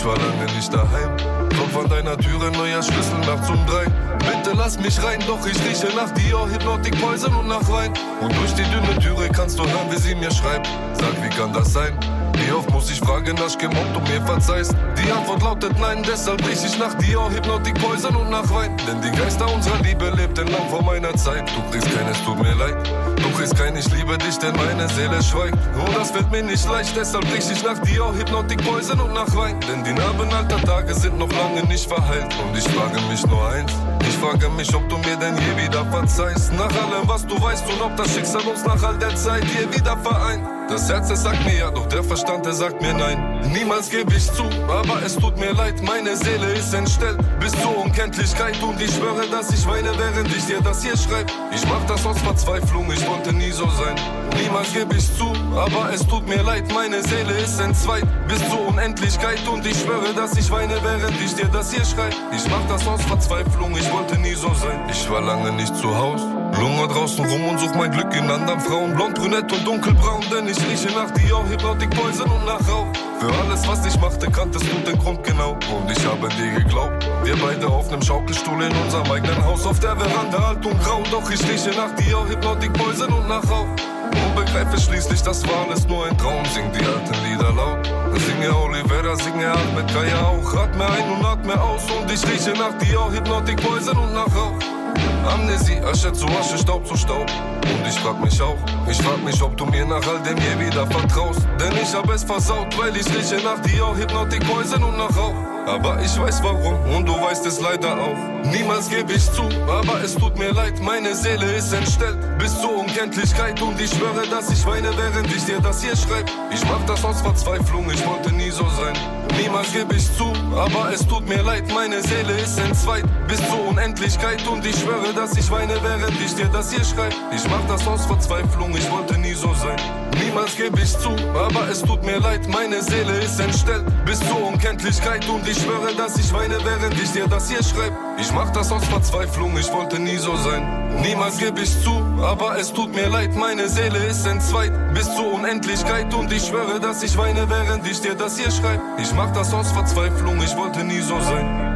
Ich war lange nicht daheim. Klopf an deiner Türe, neuer Schlüssel nachts um drei. Bitte lass mich rein, doch ich rieche nach Dior, Hypnotic Poison und nach Wein. Und durch die dünne Türe kannst du hören, wie sie mir schreibt. Sag, wie kann das sein? Wie oft muss ich fragen, dass ich gemobbt und mir verzeihst? Die Antwort lautet nein, deshalb riech ich nach Dior, Hypnotic Poison und nach Wein. Denn die Geister unserer Liebe lebten lang vor meiner Zeit. Du kriegst kein, es tut mir leid. Du kriegst kein, ich liebe dich, denn meine Seele schweigt. Und das wird mir nicht leicht, deshalb riech ich nach Dior, Hypnotic Poison und nach Wein. Denn die Narben alter Tage sind noch lange nicht verheilt. Und ich frage mich nur eins. Ich frage mich, ob du mir denn je wieder verzeihst. Nach allem, was du weißt und ob das Schicksal uns nach all der Zeit je wieder vereint. Das Herz, es sagt mir ja, doch der Verstand, der sagt mir nein. Niemals gebe ich zu, aber es tut mir leid, meine Seele ist entstellt bis zur Unkenntlichkeit und ich schwöre, dass ich weine, während ich dir das hier schreibe. Ich mach das aus Verzweiflung, ich wollte nie so sein. Niemals gebe ich zu, aber es tut mir leid, meine Seele ist entzweit bis zur Unendlichkeit und ich schwöre, dass ich weine, während ich dir das hier schreibe. Ich mach das aus Verzweiflung, ich wollte nie so sein. Ich war lange nicht zu Haus. Lunge draußen rum und such mein Glück in anderen Frauen. Blond, brünett und dunkelbraun, denn ich rieche nach Dior, Hypnotic Poison und nach Rauch. Für alles, was ich machte, kanntest du den Grund genau. Und ich habe dir geglaubt. Wir beide auf nem Schaukelstuhl in unserem eigenen Haus auf der Veranda, alt und grau. Doch ich rieche nach Dior, Hypnotic Poison und nach Rauch. Und begreife schließlich, das war alles nur ein Traum. Sing die alten Lieder laut. Singe Olivera, singe Ahmed Kaya auch. Atme ein und atme aus. Und ich rieche nach Dior, Hypnotic Poison und nach Rauch. Amnesie, Asche zu Asche, Staub zu Staub. Und ich frag mich auch, ich frag mich, ob du mir nach all dem je wieder vertraust. Denn ich hab es versaut, weil ich rieche nach Dior, Hypnotic Poison und nach Rauch. Aber ich weiß warum und du weißt es leider auch. Niemals gebe ich zu, aber es tut mir leid, meine Seele ist entstellt bis zur Unkenntlichkeit und ich schwöre, dass ich weine, während ich dir das hier schreibe. Ich mach das aus Verzweiflung, ich wollte nie so sein. Niemals gebe ich zu, aber es tut mir leid, meine Seele ist entzweit bis zur Unendlichkeit und ich schwöre, dass ich weine, während ich dir das hier schreibe. Ich mach das aus Verzweiflung, ich wollte nie so sein. Niemals gebe ich zu, aber es tut mir leid, meine Seele ist entstellt bis zur Unkenntlichkeit und ich schwöre, dass ich weine, während ich dir das hier schreibe. Ich mach das aus Verzweiflung, ich wollte nie so sein. Niemals gebe ich zu, aber es tut mir leid, meine Seele ist entzweit bis zur Unendlichkeit und ich schwöre, dass ich weine, während ich dir das hier schreibe. Ich mach das aus Verzweiflung, ich wollte nie so sein.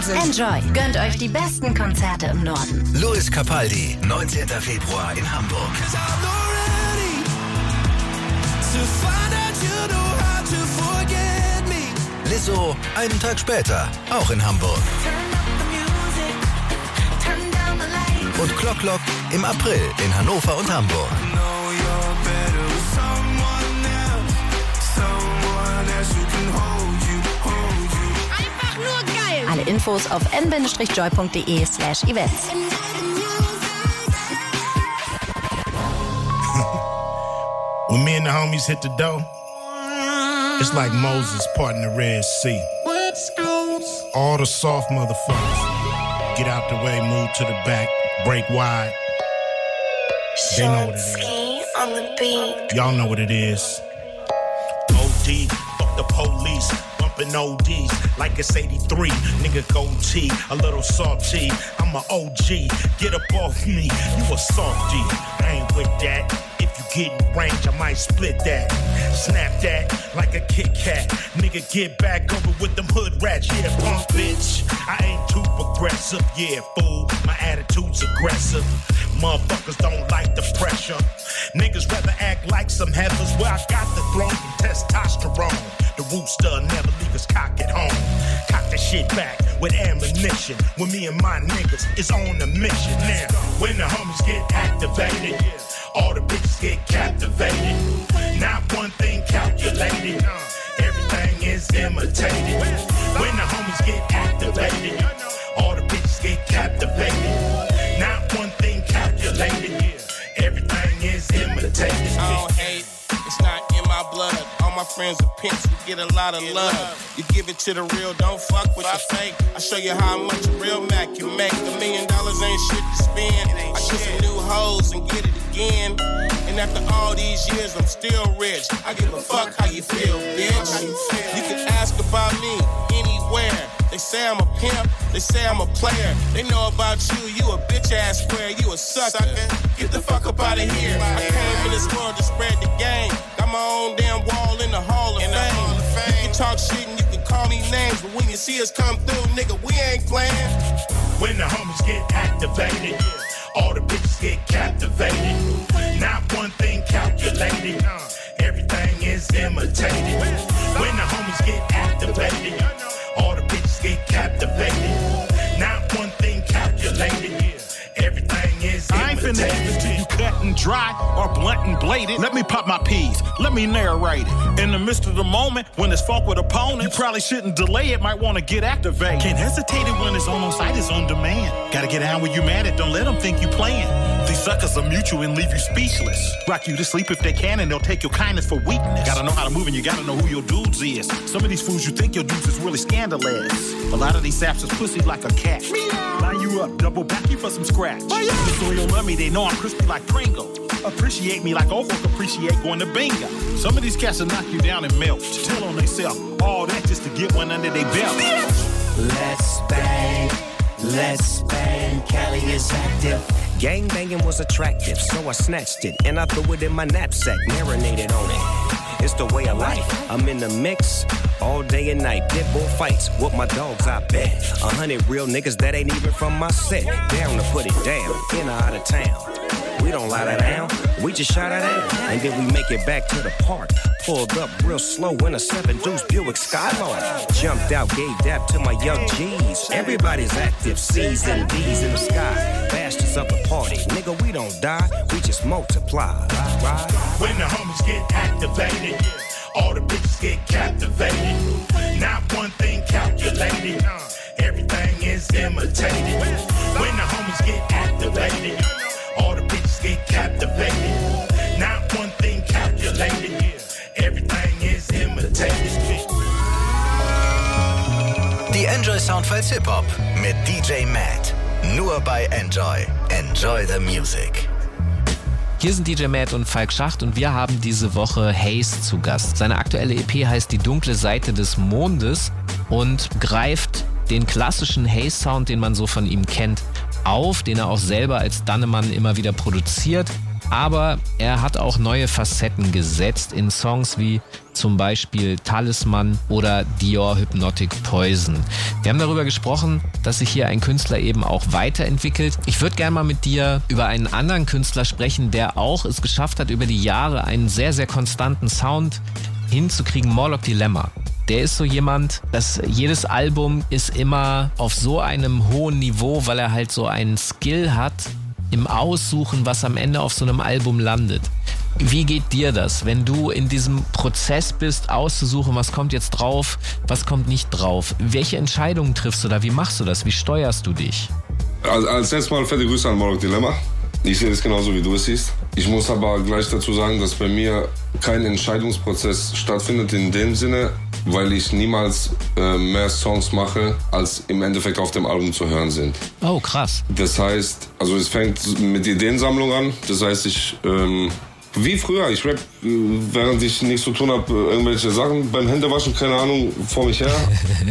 Wahnsinn. Enjoy. Gönnt euch die besten Konzerte im Norden. Louis Capaldi, 19. Februar in Hamburg. Lizzo, einen Tag später, auch in Hamburg. Und Clock Clock im April in Hannover und Hamburg. Alle Infos auf n-joy.de slash events. When me and the homies hit the dough, it's like Moses parting the Red Sea. All the soft motherfuckers get out the way, move to the back, break wide. They know what it is. on the beat. Y'all know what it is. Bumping ODs like it's 83. Nigga goatee, a little salty. I'm a OG. Get up off me, you a softy. I ain't with that. If you get in range, I might split that. Snap that like a Kit Kat. Nigga, get back over with them hood rats. Yeah, punk bitch. I ain't too progressive. Yeah, fool. My attitude's aggressive. Motherfuckers don't like the pressure. Niggas rather act like some heifers where I got the throne and testosterone. The rooster never leave his cock at home. Cock the shit back with ammunition. When me and my niggas is on a mission now. When the homies get activated, all the bitches get captivated. Not one thing calculated. Everything is imitated. When the homies get activated, all the bitches get captivated. Not one thing calculated. Friends are pimps, we get a lot of love. You give it to the real, don't fuck with the fake. I show you how much a real Mac can make. A million dollars ain't shit to spend. I get some new hoes and get it again. And after all these years, I'm still rich. I give a fuck how you feel, bitch. You can ask about me anywhere. They say I'm a pimp, they say I'm a player. They know about you, you a bitch ass square, you a sucker. Get the fuck up out of here. I came in this world to spread the game. Got my own damn wall in the Hall of Fame. You can talk shit and you can call me names, but when you see us come through, nigga, we ain't playing. When the homies get activated, all the bitches get captivated. Not one thing calculated. Everything is imitated. When the homies get activated, all the bitches get captivated. Not one thing calculated. Everything is I ain't finna give it to you cut and dry or blunt and bladed. Let me pop my peas. Let me narrate it. In the midst of the moment, when it's fought with opponents, you probably shouldn't delay it. Might want to get activated. Can't hesitate it when it's on site. It's on demand. Gotta get down when you mad at. Don't let them think you playing. These suckers will mute you and leave you speechless. Rock you to sleep if they can, and they'll take your kindness for weakness. Gotta know how to move, and you gotta know who your dudes is. Some of these fools you think your dudes is really scandalous. A lot of these saps is pussy like a cat. Line you up, double back you for some scratch. Just so you'll love me, they know I'm crispy like Pringle. Appreciate me like old folk appreciate going to bingo. Some of these cats will knock you down and melt. Tell on theyself. All that just to get one under their belt. Let's bang, let's bang. Cali is active. Gang banging was attractive, so I snatched it and I threw it in my knapsack, marinated on it. It's the way of life. I'm in the mix all day and night. Pit bull fights with my dogs, I bet. A hundred real niggas that ain't even from my set. Down to put it down, in or out of town. We don't lie down. We just shot it out, and then we make it back to the park. Pulled up real slow in a seven deuce Buick Skylark. Jumped out, gave dap to my young G's. Everybody's active, C's and D's in the sky. Bastards up the party, nigga, we don't die, we just multiply. Right? When the homies get activated, all the bitches get captivated. Not one thing calculated, everything is imitated. When the homies get activated, all the bitches get captivated. Not one thing calculated, everything is imitated. Die Enjoy Soundfiles Hip Hop mit DJ Matt. Nur bei Enjoy. Enjoy the Music. Hier sind DJ Matt und Falk Schacht und wir haben diese Woche Haze zu Gast. Seine aktuelle EP heißt Die dunkle Seite des Mondes und greift den klassischen Haze-Sound, den man so von ihm kennt, auf, den er auch selber als Dannemann immer wieder produziert. Aber er hat auch neue Facetten gesetzt in Songs wie zum Beispiel Talisman oder Dior Hypnotic Poison. Wir haben darüber gesprochen, dass sich hier ein Künstler eben auch weiterentwickelt. Ich würde gerne mal mit dir über einen anderen Künstler sprechen, der auch es geschafft hat, über die Jahre einen sehr, sehr konstanten Sound hinzukriegen. Morlock Dilemma. Der ist so jemand, dass jedes Album ist immer auf so einem hohen Niveau, weil er halt so einen Skill hat, im Aussuchen, was am Ende auf so einem Album landet. Wie geht dir das, wenn du in diesem Prozess bist, auszusuchen, was kommt jetzt drauf, was kommt nicht drauf? Welche Entscheidungen triffst du da? Wie machst du das? Wie steuerst du dich? Also, als erstes mal fette Grüße an Morok Dilemma. Ich sehe das genauso, wie du es siehst. Ich muss aber gleich dazu sagen, dass bei mir kein Entscheidungsprozess stattfindet in dem Sinne, weil ich niemals äh, mehr Songs mache, als im Endeffekt auf dem Album zu hören sind. Oh, krass. Das heißt, also es fängt mit Ideensammlung an. Das heißt, ich ähm, wie früher, ich rap, äh, während ich nichts zu tun habe, irgendwelche Sachen beim Händewaschen, keine Ahnung, vor mich her.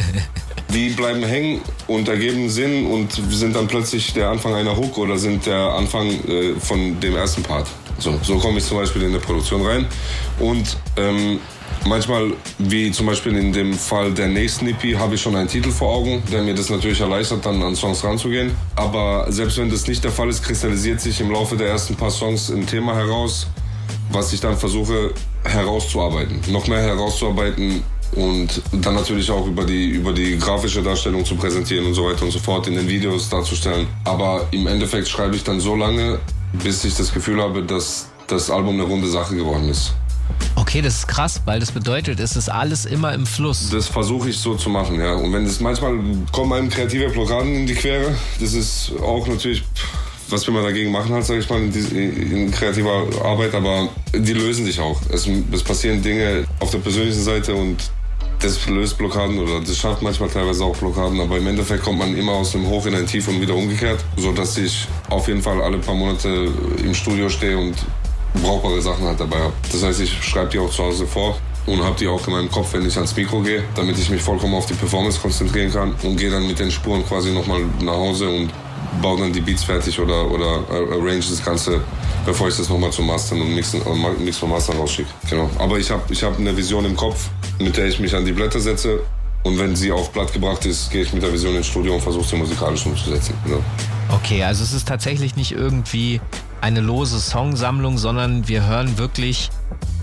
[LAUGHS] Die bleiben hängen und ergeben Sinn und sind dann plötzlich der Anfang einer Hook oder sind der Anfang äh, von dem ersten Part. So, so komme ich zum Beispiel in eine Produktion rein. Und ähm, manchmal, wie zum Beispiel in dem Fall der nächsten EP, habe ich schon einen Titel vor Augen, der mir das natürlich erleichtert, dann an Songs ranzugehen. Aber selbst wenn das nicht der Fall ist, kristallisiert sich im Laufe der ersten paar Songs ein Thema heraus, was ich dann versuche herauszuarbeiten. Noch mehr herauszuarbeiten und dann natürlich auch über die, über die grafische Darstellung zu präsentieren und so weiter und so fort, in den Videos darzustellen. Aber im Endeffekt schreibe ich dann so lange, bis ich das Gefühl habe, dass das Album eine runde Sache geworden ist. Okay, das ist krass, weil das bedeutet, es ist alles immer im Fluss. Das versuche ich so zu machen, ja. Und wenn es manchmal kommen einem kreative Blockaden in die Quere, das ist auch natürlich was wir mal dagegen machen, halt, sage ich mal, in, in, kreativer Arbeit, aber die lösen sich auch. Es, es passieren Dinge auf der persönlichen Seite und das löst Blockaden oder das schafft manchmal teilweise auch Blockaden, aber im Endeffekt kommt man immer aus dem Hoch in ein Tief und wieder umgekehrt, so dass ich auf jeden Fall alle paar Monate im Studio stehe und brauchbare Sachen halt dabei habe. Das heißt, ich schreibe die auch zu Hause vor und habe die auch in meinem Kopf, wenn ich ans Mikro gehe, damit ich mich vollkommen auf die Performance konzentrieren kann und gehe dann mit den Spuren quasi nochmal nach Hause und baue dann die Beats fertig oder, oder arrange das Ganze, bevor ich das nochmal zum Mastern und Mixen, äh, Mix vom Mastern rausschicke. Genau. Aber ich habe ich hab eine Vision im Kopf, mit der ich mich an die Blätter setze und wenn sie auf Blatt gebracht ist, gehe ich mit der Vision ins Studio und versuche sie musikalisch umzusetzen. Genau. Okay, also es ist tatsächlich nicht irgendwie eine lose Songsammlung, sondern wir hören wirklich,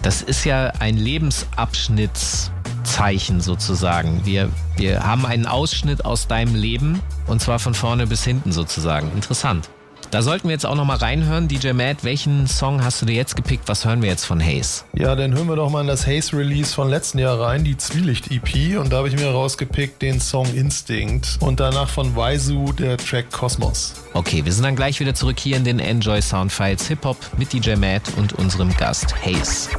das ist ja ein Lebensabschnittszeichen sozusagen. Wir, wir haben einen Ausschnitt aus deinem Leben und zwar von vorne bis hinten sozusagen. Interessant. Da sollten wir jetzt auch noch mal reinhören. DJ Matt, welchen Song hast du dir jetzt gepickt? Was hören wir jetzt von Haze? Ja, dann hören wir doch mal in das Haze-Release von letzten Jahr rein, die Zwielicht-EP. Und da habe ich mir rausgepickt den Song Instinct und danach von Waisu der Track Cosmos. Okay, wir sind dann gleich wieder zurück hier in den Enjoy Soundfiles Hip-Hop mit DJ Matt und unserem Gast Haze.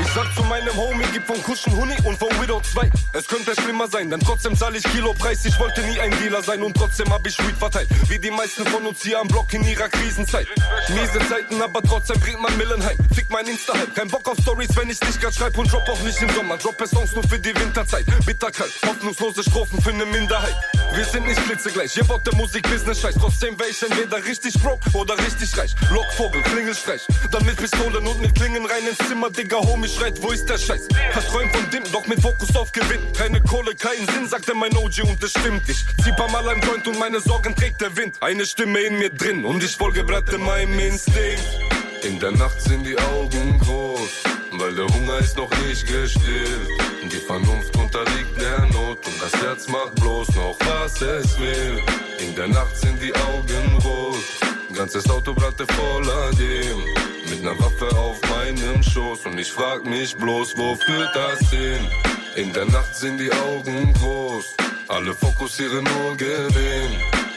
Ich sag zu meinem Homie, gib von Kuschen Huni und von Widow 2. Es könnte schlimmer sein, denn trotzdem zahl ich Kilopreis. Ich wollte nie ein Dealer sein und trotzdem hab ich Weed verteilt. Wie die meisten von uns hier am Block in ihrer Krisenzeit. Miese Zeiten, aber trotzdem bringt man Millen heim. Fick mein Insta-Hype. Kein Bock auf Stories, wenn ich nicht grad schreib und drop auch nicht im Sommer. Droppe Songs nur für die Winterzeit. Bitterkalt, hoffnungslose Strophen für ne Minderheit. Wir sind nicht blitzegleich, ihr baut der Musik-Business scheiß. Trotzdem wär ich entweder richtig broke oder richtig reich. Lockvogel, Klingelstreich. Dann mit Pistolen und mit Klingen rein ins Zimmer, Digga, Homie mich schreit, wo ist der Scheiß? Verträumt von dem, doch mit Fokus auf Gewinn. Keine Kohle, keinen Sinn, sagte mein OG und es stimmt. Ich zieh paar Mal ein Joint und meine Sorgen trägt der Wind. Eine Stimme in mir drin und ich folge Bratte meinem Instinkt. In der Nacht sind die Augen groß, weil der Hunger ist noch nicht gestillt. Die Vernunft unterliegt der Not und das Herz macht bloß noch, was es will. In der Nacht sind die Augen rot, ganzes Auto bratte voller dem. Mit ner Waffe auf meinem Schoß und ich frag mich bloß, wo führt das hin? In der Nacht sind die Augen groß, alle fokussieren nur Gewinn.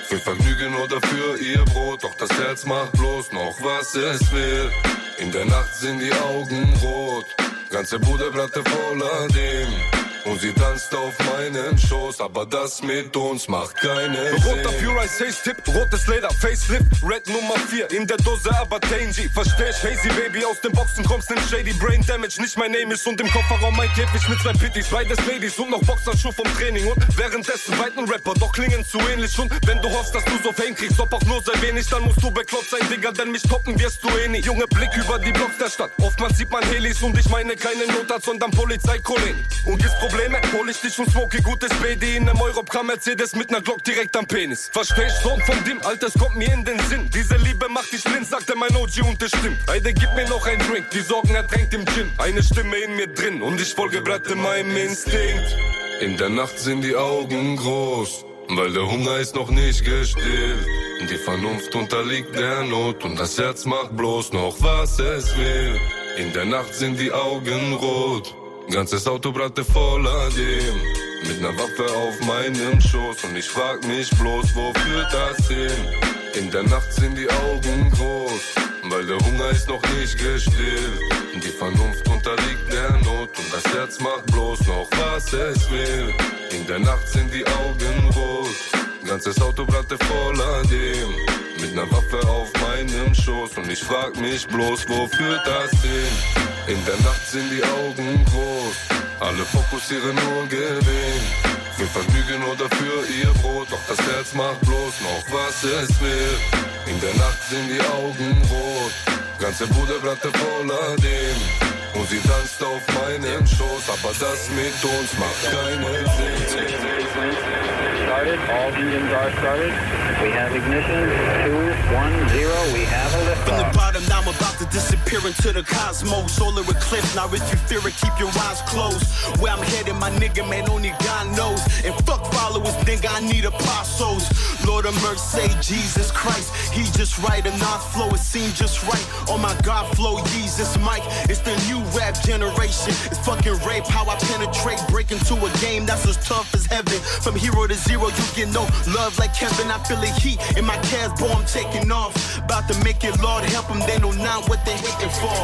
Für Vergnügen oder für ihr Brot, doch das Herz macht bloß noch, was es will. In der Nacht sind die Augen rot, ganze Bude voller dem. Und sie tanzt auf meinem Schoß, aber das mit uns macht keinen Sinn. Roter Pure Ice Haze Tip, rotes Leder, Facelift, Red Nummer 4, in der Dose aber Tangy. Versteh ich, Hazy Baby, aus den Boxen kommst in Shady Brain Damage, nicht mein Name ist und im Kofferraum mein Käfig mit zwei Pitties, beides Ladies und noch Boxerschuh vom Training und währenddessen weiten Rapper, doch klingen zu ähnlich und wenn du hoffst, dass du so Fame kriegst, ob auch nur sehr wenig, dann musst du bekloppt sein, Digga, denn mich toppen wirst du eh nie. Junge, Blick über die Blocks der Stadt, oftmals sieht man Helis und ich meine keine Notarzt, sondern Polizeikollegen. Und gibt's hol ich dich und Smokey, gutes BD in nem Europcar Mercedes mit ner Glock direkt am Penis. Verstehst, Sohn von dem Altes kommt mir in den Sinn. Diese Liebe macht dich blind, sagte mein OG und es stimmt. Heide, gib mir noch ein Drink, die Sorgen ertränkt im Gin. Eine Stimme in mir drin und ich folge bratte meinem Instinkt. In der Nacht sind die Augen groß, weil der Hunger ist noch nicht gestillt. Die Vernunft unterliegt der Not und das Herz macht bloß noch, was es will. In der Nacht sind die Augen rot, ganzes Auto bratte voller dem. Mit ner Waffe auf meinem Schoß und ich frag mich bloß, wo führt das hin? In der Nacht sind die Augen groß, weil der Hunger ist noch nicht gestillt. Die Vernunft unterliegt der Not und das Herz macht bloß noch, was es will. In der Nacht sind die Augen rot, ganzes Auto bratte voller dem. Mit ner Waffe auf meinem Schoß und ich frag mich bloß, wo führt das hin? In der Nacht sind die Augen groß, alle fokussieren nur Gewinn. Für Vergnügen oder für ihr Brot, doch das Herz macht bloß noch, was es will. In der Nacht sind die Augen rot, ganze Bude voller dem. Und sie tanzt auf meinem Schoß, aber das mit uns macht keinen Sinn. Started, all engines are started. We have ignition, two, one, zero. We have a liftoff. Disappear into the cosmos. Solar eclipse, now if you fear it, keep your eyes closed. Where I'm headed, my nigga, man, only God knows. And fuck followers, nigga, I need apostles. Lord of mercy, Jesus Christ. He just right, and not flow, it seems just right. Oh my God, flow, Jesus, Mike. It's the new rap generation. It's fucking rape, how I penetrate, break into a game that's as tough as heaven. From hero to zero, you get no love like Kevin. I feel the heat in my cast, boy, I'm taking off. About to make it, Lord help they know not what they hating for.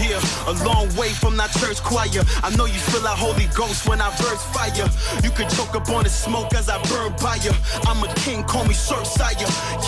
Yeah, a long way from that church choir. I know you feel that Holy Ghost when I burst fire. You can choke up on the smoke as I burn by you. I'm a king, call me Sir Sire.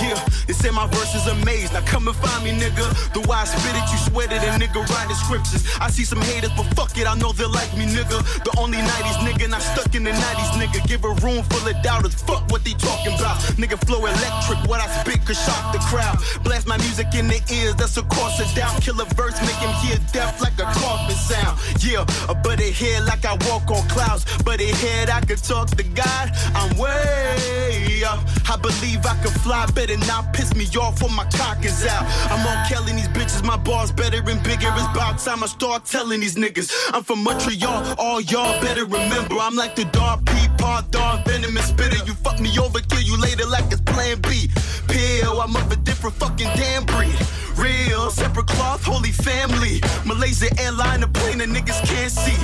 Yeah, they say my verse is amazing. Now come and find me, nigga. The way I spit it, you sweat it, and nigga writing scriptures. I see some haters, but fuck it, I know they like me, nigga. The only 90s nigga, not stuck in the 90s, nigga. Give a room full of doubters, fuck what they talking about. Nigga flow electric, what I spit could shock the crowd. Blast my music in the ears, that's a course of doubt. Kill a verse, make him hear death like a coffin sound. Yeah, a buddy head like I walk on clouds. Buddy head, I could talk to God. I'm way up. I believe I could fly better, not piss me off when my cock is out. I'm on killing these bitches, my bars better and bigger. It's about time I start telling these niggas. I'm from Montreal, all y'all better remember. I'm like the dog peapod, dog venomous spitter. You fuck me over, kill you later like it's plan B. Pill, I'm of a different fucking damn breed. Real, separate cloth, holy family. Malaysia airline, a plane that niggas can't see.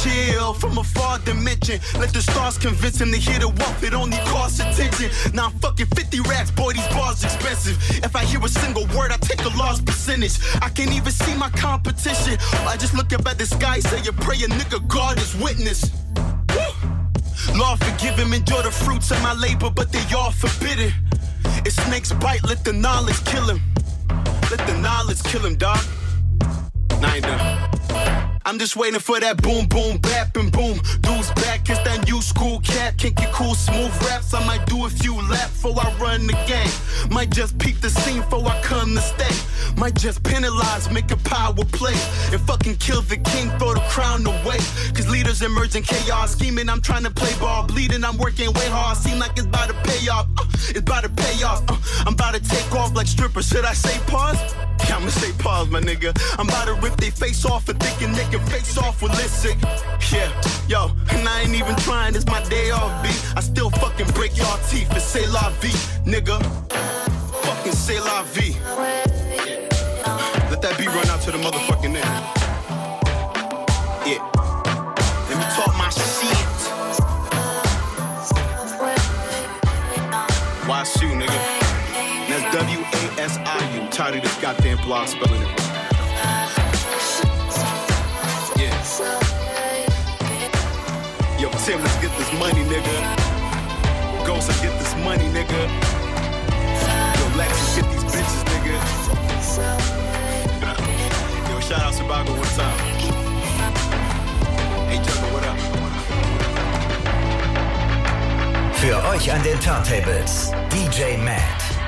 Chill from a far dimension. Let the stars convince him to hear the walk, it only costs attention. Now I'm fucking 50 racks, boy, these bars expensive. If I hear a single word, I take a lost percentage. I can't even see my competition. I just look up at the sky, say a prayer, nigga, God is witness. Woo! Lord forgive him, enjoy the fruits of my labor, but they all forbidden. If snakes bite, let the knowledge kill him. Let the knowledge kill him, dog. Ain't done. I'm just waiting for that boom, boom, bap, and boom. Dudes back, it's that new school cat. Can't get cool, smooth raps. I might do a few laps before I run the game. Might just peek the scene before I come to stay. Might just penalize, make a power play. And fucking kill the king, throw the crown away. Cause leaders emerge in chaos. Scheming, I'm trying to play ball. Bleeding, I'm working way hard. Seem like it's about to pay off. Uh, it's about to pay off. Uh, I'm about to take off like strippers. Should I say pause? I'ma say pause, my nigga. I'm about to rip they face off and thinking they can face off with listen. Yeah, yo, and I ain't even trying, it's my day off, B. I still fucking break y'all teeth and say la vie, nigga. Fucking say la vie. Let that beat run out to the motherfucking end. Yeah. Let me talk my shit. Why shoot, nigga? That's W A S I. Tired of this goddamn blog spelling it. Yeah. Yo, let's get this money, nigga. Ghost, let's get this money, nigga. Yo, get these bitches, nigga. Yo, shout out Sabago one time. Hey, what up? Für euch an den Turntables DJ Matt.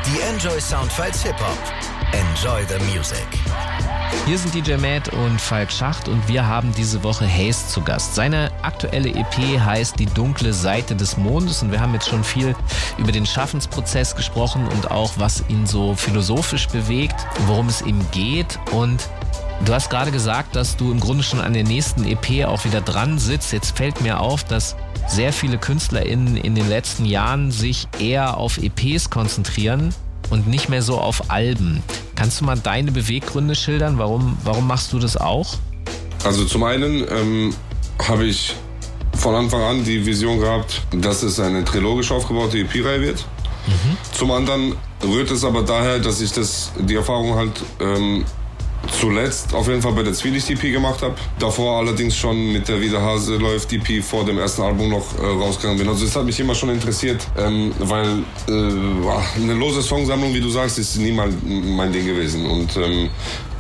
Die Enjoy Soundfiles Hip Hop. Enjoy the music. Hier sind DJ Matt und Falk Schacht und wir haben diese Woche Haze zu Gast. Seine aktuelle EP heißt Die dunkle Seite des Mondes und wir haben jetzt schon viel über den Schaffensprozess gesprochen und auch was ihn so philosophisch bewegt, worum es ihm geht und Du hast gerade gesagt, dass du im Grunde schon an der nächsten EP auch wieder dran sitzt. Jetzt fällt mir auf, dass sehr viele KünstlerInnen in den letzten Jahren sich eher auf EPs konzentrieren und nicht mehr so auf Alben. Kannst du mal deine Beweggründe schildern? Warum, warum machst du das auch? Also zum einen ähm, habe ich von Anfang an die Vision gehabt, dass es eine trilogisch aufgebaute EP-Reihe wird. Mhm. Zum anderen rührt es aber daher, dass ich das, die Erfahrung halt ähm, zuletzt auf jeden Fall bei der Zwielicht-EP gemacht habe. Davor allerdings schon mit der Wieder Hase läuft EP vor dem ersten Album noch äh, rausgegangen bin. Also das hat mich immer schon interessiert, ähm, weil äh, eine lose Songsammlung, wie du sagst, ist nie mal mein Ding gewesen. Und ähm,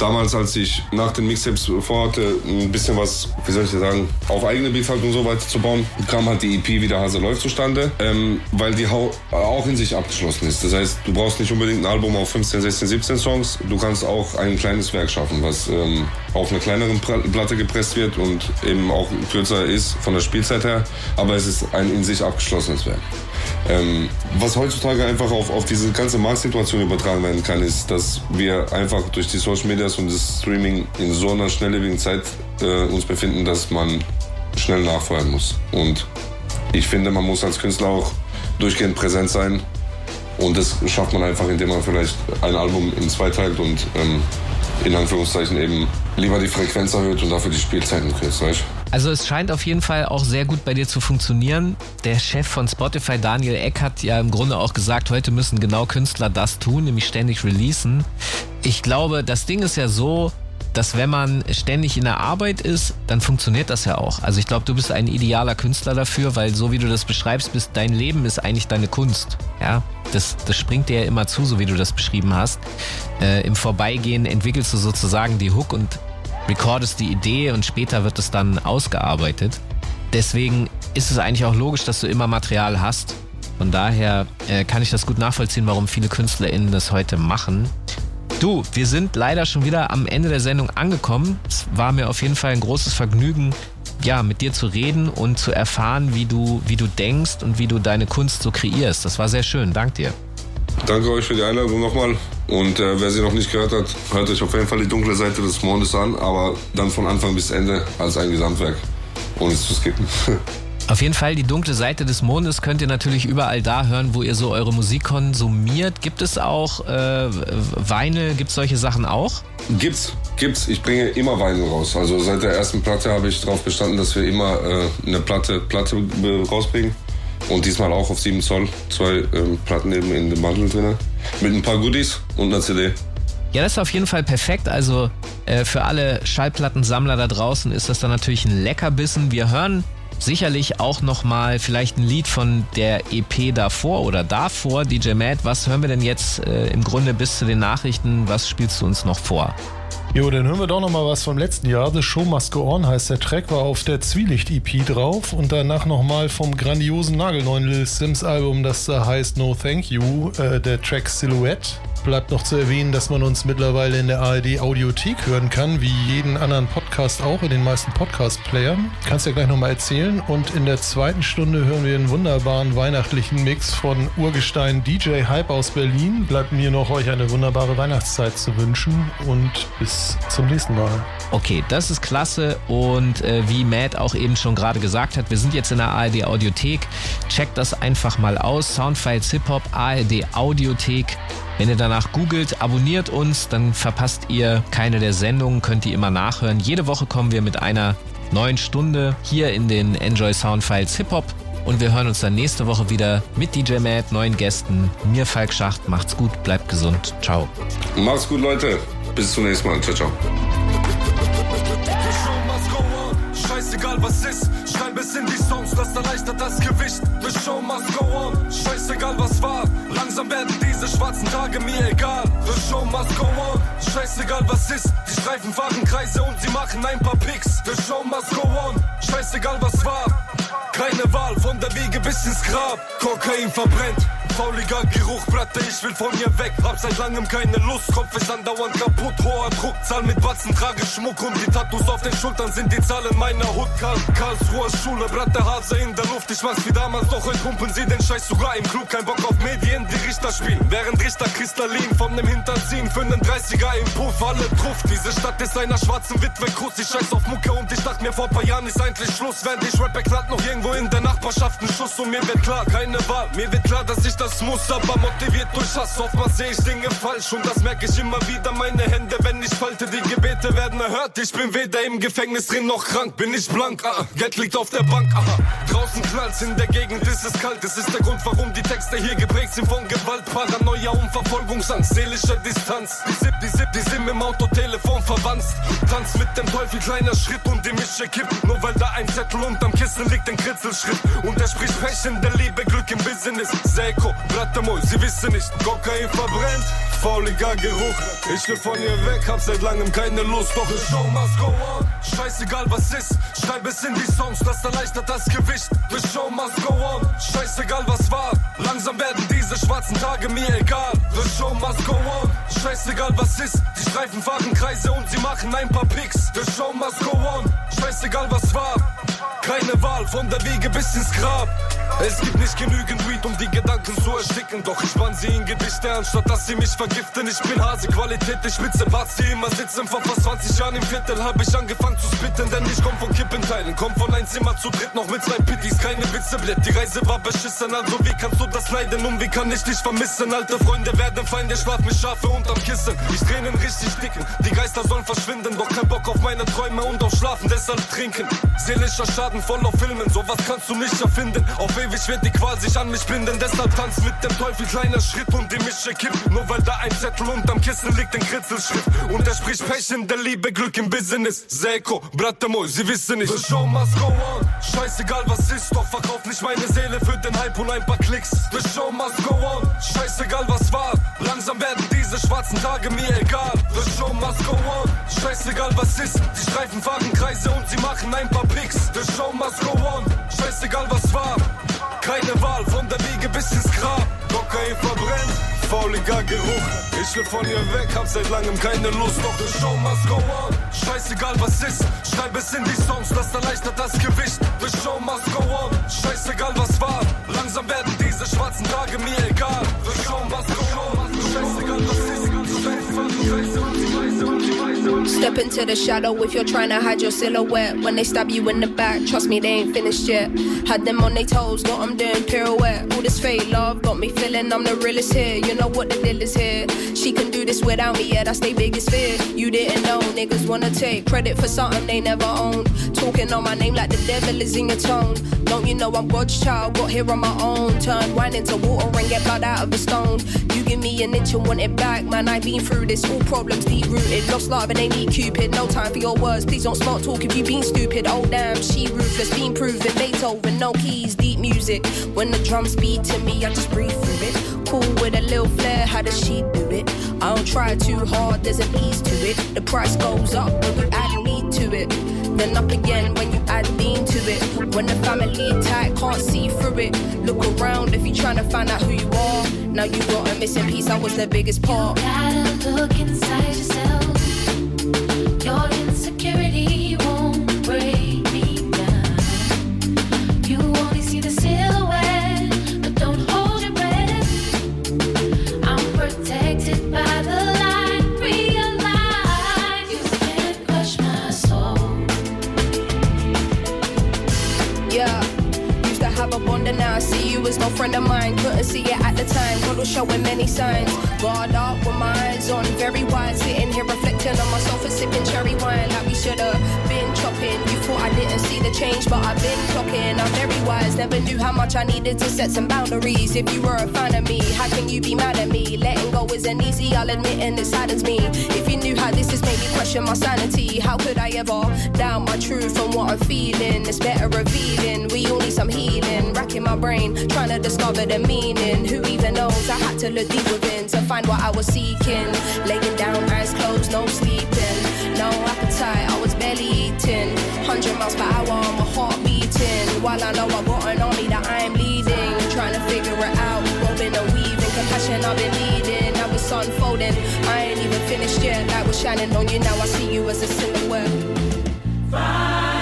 damals, als ich nach den Mixtapes vorhatte, ein bisschen was, wie soll ich sagen, auf eigene Beats halt und so weiter zu bauen, kam halt die EP Wieder Hase läuft zustande, ähm, weil die auch in sich abgeschlossen ist. Das heißt, du brauchst nicht unbedingt ein Album auf 15, 16, 17 Songs, du kannst auch ein kleines Werk schaffen, was ähm, auf einer kleineren Platte gepresst wird und eben auch kürzer ist von der Spielzeit her, aber es ist ein in sich abgeschlossenes Werk. Ähm, was heutzutage einfach auf, auf diese ganze Marktsituation übertragen werden kann, ist, dass wir einfach durch die Social Medias und das Streaming in so einer schnelllebigen Zeit äh, uns befinden, dass man schnell nachfeuern muss. Und ich finde, man muss als Künstler auch durchgehend präsent sein. Und das schafft man einfach, indem man vielleicht ein Album in zwei teilt und ähm, in Anführungszeichen eben lieber die Frequenz erhöht und dafür die Spielzeiten kürzt, weißt also es scheint auf jeden Fall auch sehr gut bei dir zu funktionieren. Der Chef von Spotify, Daniel Eck, hat ja im Grunde auch gesagt, heute müssen genau Künstler das tun, nämlich ständig releasen. Ich glaube, das Ding ist ja so, dass wenn man ständig in der Arbeit ist, dann funktioniert das ja auch. Also ich glaube, du bist ein idealer Künstler dafür, weil so wie du das beschreibst, bist dein Leben ist eigentlich deine Kunst. Ja, das, das springt dir ja immer zu, so wie du das beschrieben hast. Äh, Im Vorbeigehen entwickelst du sozusagen die Hook und recordest die Idee und später wird es dann ausgearbeitet. Deswegen ist es eigentlich auch logisch, dass du immer Material hast. Von daher äh, kann ich das gut nachvollziehen, warum viele KünstlerInnen das heute machen. Du, wir sind leider schon wieder am Ende der Sendung angekommen. Es war mir auf jeden Fall ein großes Vergnügen, ja, mit dir zu reden und zu erfahren, wie du, wie du denkst und wie du deine Kunst so kreierst. Das war sehr schön. Dank dir. Danke euch für die Einladung nochmal. Und äh, wer sie noch nicht gehört hat, hört euch auf jeden Fall die dunkle Seite des Mondes an, aber dann von Anfang bis Ende als ein Gesamtwerk, ohne es zu skippen. [LAUGHS] Auf jeden Fall die dunkle Seite des Mondes könnt ihr natürlich überall da hören, wo ihr so eure Musik konsumiert. Gibt es auch äh, Weine? Gibt es solche Sachen auch? Gibt's, gibt's. Ich bringe immer Weine raus. Also seit der ersten Platte habe ich darauf bestanden, dass wir immer äh, eine Platte, Platte rausbringen. Und diesmal auch auf 7 Zoll. Zwei ähm, Platten eben in dem Bundle drin. Mit ein paar Goodies und einer CD. Ja, das ist auf jeden Fall perfekt. Also äh, für alle Schallplattensammler da draußen ist das dann natürlich ein Leckerbissen. Wir hören sicherlich auch nochmal vielleicht ein Lied von der EP davor oder davor. DJ Matt, was hören wir denn jetzt äh, im Grunde bis zu den Nachrichten? Was spielst du uns noch vor? Jo, dann hören wir doch noch mal was vom letzten Jahr. The Show Must Go On heißt der Track, war auf der Zwielicht-EP drauf und danach noch mal vom grandiosen nagelneuen Lil Sims Album, das da heißt No Thank You, äh, der Track Silhouette. Bleibt noch zu erwähnen, dass man uns mittlerweile in der ARD Audiothek hören kann, wie jeden anderen Podcast auch, in den meisten Podcast-Playern. Kannst ja gleich nochmal erzählen. Und in der zweiten Stunde hören wir einen wunderbaren weihnachtlichen Mix von Urgestein DJ Hype aus Berlin. Bleibt mir noch, euch eine wunderbare Weihnachtszeit zu wünschen und bis zum nächsten Mal. Okay, das ist klasse und äh, wie Matt auch eben schon gerade gesagt hat, wir sind jetzt in der ARD Audiothek. Checkt das einfach mal aus. Soundfiles Hip Hop, ARD Audiothek. Wenn ihr danach googelt, abonniert uns, dann verpasst ihr keine der Sendungen, könnt ihr immer nachhören. Jede Woche kommen wir mit einer neuen Stunde hier in den Enjoy Soundfiles Hip Hop und wir hören uns dann nächste Woche wieder mit DJ Matt, neuen Gästen. Mir Falk Schacht, macht's gut, bleibt gesund. Ciao. Macht's gut, Leute. Bis zum nächsten Mal. Ciao, ciao. Scheißegal was ist, schreib es in die Songs, das erleichtert das Gewicht. The show must go on. Scheißegal was war, langsam werden diese schwarzen Tage mir egal. The show must go on. Scheißegal was ist, die Streifen fahren Kreise und sie machen ein paar Picks. The show must go on. Scheißegal was war, keine Wahl von der Wiege bis ins Grab. Kokain verbrennt. Fauliger Geruch, Platte, ich will von mir weg. Hab seit langem keine Lust, Kopf ist andauernd kaputt. Hoher Druck, Zahl mit Batzen, trage Schmuck und die Tattoos auf den Schultern sind die Zahlen meiner Hut. Karl, Karlsruher Schule, Bratte, Hase in der Luft. Ich mach's wie damals, doch heute pumpen sie den Scheiß sogar im Club. Kein Bock auf Medien, die Richter spielen. Während Richter Kristallin von dem Hintern ziehen. Für einen 30er im Puff, alle Truft. Diese Stadt ist einer schwarzen Witwe groß. Ich scheiß auf Mucke und ich dachte mir vor paar Jahren ist eigentlich Schluss. Während ich Rapper knallt noch irgendwo in der Nachbarschaft ein Schuss. Und mir wird klar, keine Wahl. Mir wird klar, dass ich das muss, aber motiviert durch Hass. Oftmals sehe ich Dinge falsch und das merke ich immer wieder. Meine Hände, wenn ich falte, die Gebete werden erhört. Ich bin weder im Gefängnis drin noch krank, bin ich blank. Ah, Geld liegt auf der Bank, aha. Draußen knallt's in der Gegend, ist es kalt. Das ist der Grund, warum die Texte hier geprägt sind von Gewalt, Paranoia und Verfolgungsangst, seelischer Distanz. Die Sip, die Sip, die Sim im Autotelefon verwanzt. Tanz mit dem Teufel, kleiner Schritt und die Mische kippt. Nur weil da ein Zettel unterm Kissen liegt, ein Kritzelschritt. Und er spricht Pech in der Liebe, Glück im Business. Seko, Bratte Moi, sie wissen nicht, Kokain verbrennt, fauliger Geruch. Ich will von ihr weg, hab seit langem keine Lust, doch the show must go on. Scheißegal was ist, schreib es in die Songs, das erleichtert das Gewicht. The show must go on. Scheißegal was war, langsam werden diese schwarzen Tage mir egal. The show must go on. Scheißegal was ist, die Streifen fahren Kreise und sie machen ein paar Picks. The show must go on. Scheißegal was war, keine Wahl von der Wiege bis ins Grab. Es gibt nicht genügend Weed, um die Gedanken zu ersticken. Doch ich spann sie in Gedichte, anstatt dass sie mich vergiften. Ich bin Hase, Qualität, ich spitze Parts, die immer sitzen. Vor fast 20 Jahren im Viertel hab ich angefangen zu spitten. Denn ich komm von Kippenteilen, komm von ein Zimmer zu dritt, noch mit zwei Pitties, keine Witze, Blät. Die Reise war beschissen, also wie kannst du das leiden und wie kann ich dich vermissen? Alte Freunde werden Feinde, schlaf mit Schafe unterm Kissen. Ich Tränen richtig dicken, die Geister sollen verschwinden. Doch kein Bock auf meine Träume und auf Schlafen, deshalb trinken. Seelischer Schaden voll auf Filmen, sowas kannst du nicht erfinden. Auf ewig wird die Qual sich an mich binden, deshalb tanz mit dem Teufel, kleiner Schritt und die Mische kippt. Nur weil da ein Zettel unterm Kissen liegt, ein Kritzelschrift. Und er spricht Pech in der Liebe, Glück im Business. Seko, Bratte Moi, sie wissen nicht. The show must go on. Scheißegal was ist, doch verkauf nicht meine Seele für den Hype und ein paar Klicks. The show must go on. Scheißegal was war, langsam werden diese schwarzen Tage mir egal. The show must go on. Scheißegal was ist, die Streifen fahren Kreise und sie machen ein paar Picks. The show must go on. Scheißegal was war, keine Wahl von der Wiege bis ins Grab. Kokain verbrennt, fauliger Geruch. Ich will von ihr weg, hab seit langem keine Lust. Doch the show must go on. Scheißegal was ist, schreib es in die Songs, das erleichtert das Gewicht. The show must go on. Scheißegal was war, langsam werden diese schwarzen Tage mir egal. Step into the shadow if you're trying to hide your silhouette. When they stab you in the back, trust me, they ain't finished yet. Had them on their toes, got them doing pirouette. All this fake love got me feeling I'm the realest here. You know what the deal is here. She can do this without me, yeah, that's their biggest fear. You didn't know, niggas wanna take credit for something they never owned. Talking on my name like the devil is in your tone. Don't you know I'm God's child, got here on my own. Turn wine into water and get blood out of the stone. You give me an inch and want it back, man. I've been through this, all problems deep rooted. Lost love and they need Cupid. No time for your words, please don't smart talk if you been stupid. Oh damn, she ruthless, been proven. Beethoven, no keys, deep music. When the drums beat to me, I just breathe through it. Cool with a little flair, how does she do it? I don't try too hard, there's an ease to it. The price goes up when you add meat to it. Then up again when you add lean to it. When the family tight, can't see through it. Look around if you're trying to find out who you are. Now you got a missing piece, I was the biggest part. You gotta look inside yourself. Now I see you as no friend of mine. Couldn't see it at the time. Was showing many signs. Guard up with my eyes on, very wide. Sitting here reflecting on my sofa, sipping cherry wine like we should have been chopping. You thought I didn't see the change, but I've been clocking. I'm very wise, never knew how much I needed to set some boundaries. If you were a fan of me, how can you be mad at me? Letting go isn't easy, I'll admit, and it saddens me. If you knew how this has made me question my sanity, how could I ever doubt my truth and what I'm feeling? It's better revealing. We all need some healing. Racking my brain, trying to discover the meaning. Who even knows? I had to look deep within to find what I was seeking. Laying down, eyes closed, no sleeping. No appetite, I was barely eating. 100 miles per hour, my heart beating. While I know I got an army that I am leading. Trying to figure it out, woven and weaving. Compassion I've been leading, now it's unfolding. I ain't even finished yet, light was shining on you. Now I see you as a silhouette. Find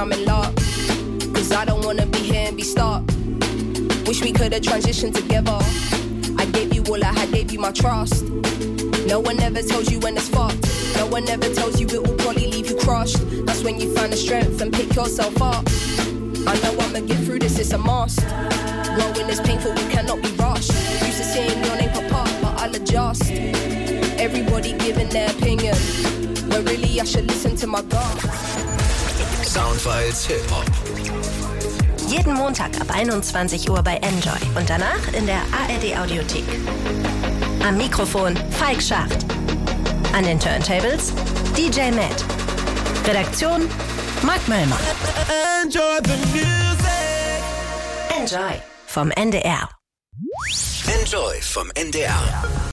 I'm in luck. Cause I don't wanna be here and be stuck. Wish we could have transitioned together. I gave you all I had, gave you my trust. No one ever tells you when it's fucked. No one ever tells you it will probably leave you crushed. That's when you find the strength and pick yourself up. I know I'ma get through this, it's a must. Growing is painful, we cannot be rushed. Used to seeing your name pop up, but I'll adjust. Everybody giving their opinion. But really I should listen to my gut. Soundfiles Hip Hop. Jeden Montag ab 21 Uhr bei Enjoy und danach in der ARD Audiothek. Am Mikrofon Falk Schacht. An den Turntables DJ Matt. Redaktion Mark Möllmann. Enjoy the music. Enjoy vom NDR. Enjoy vom NDR.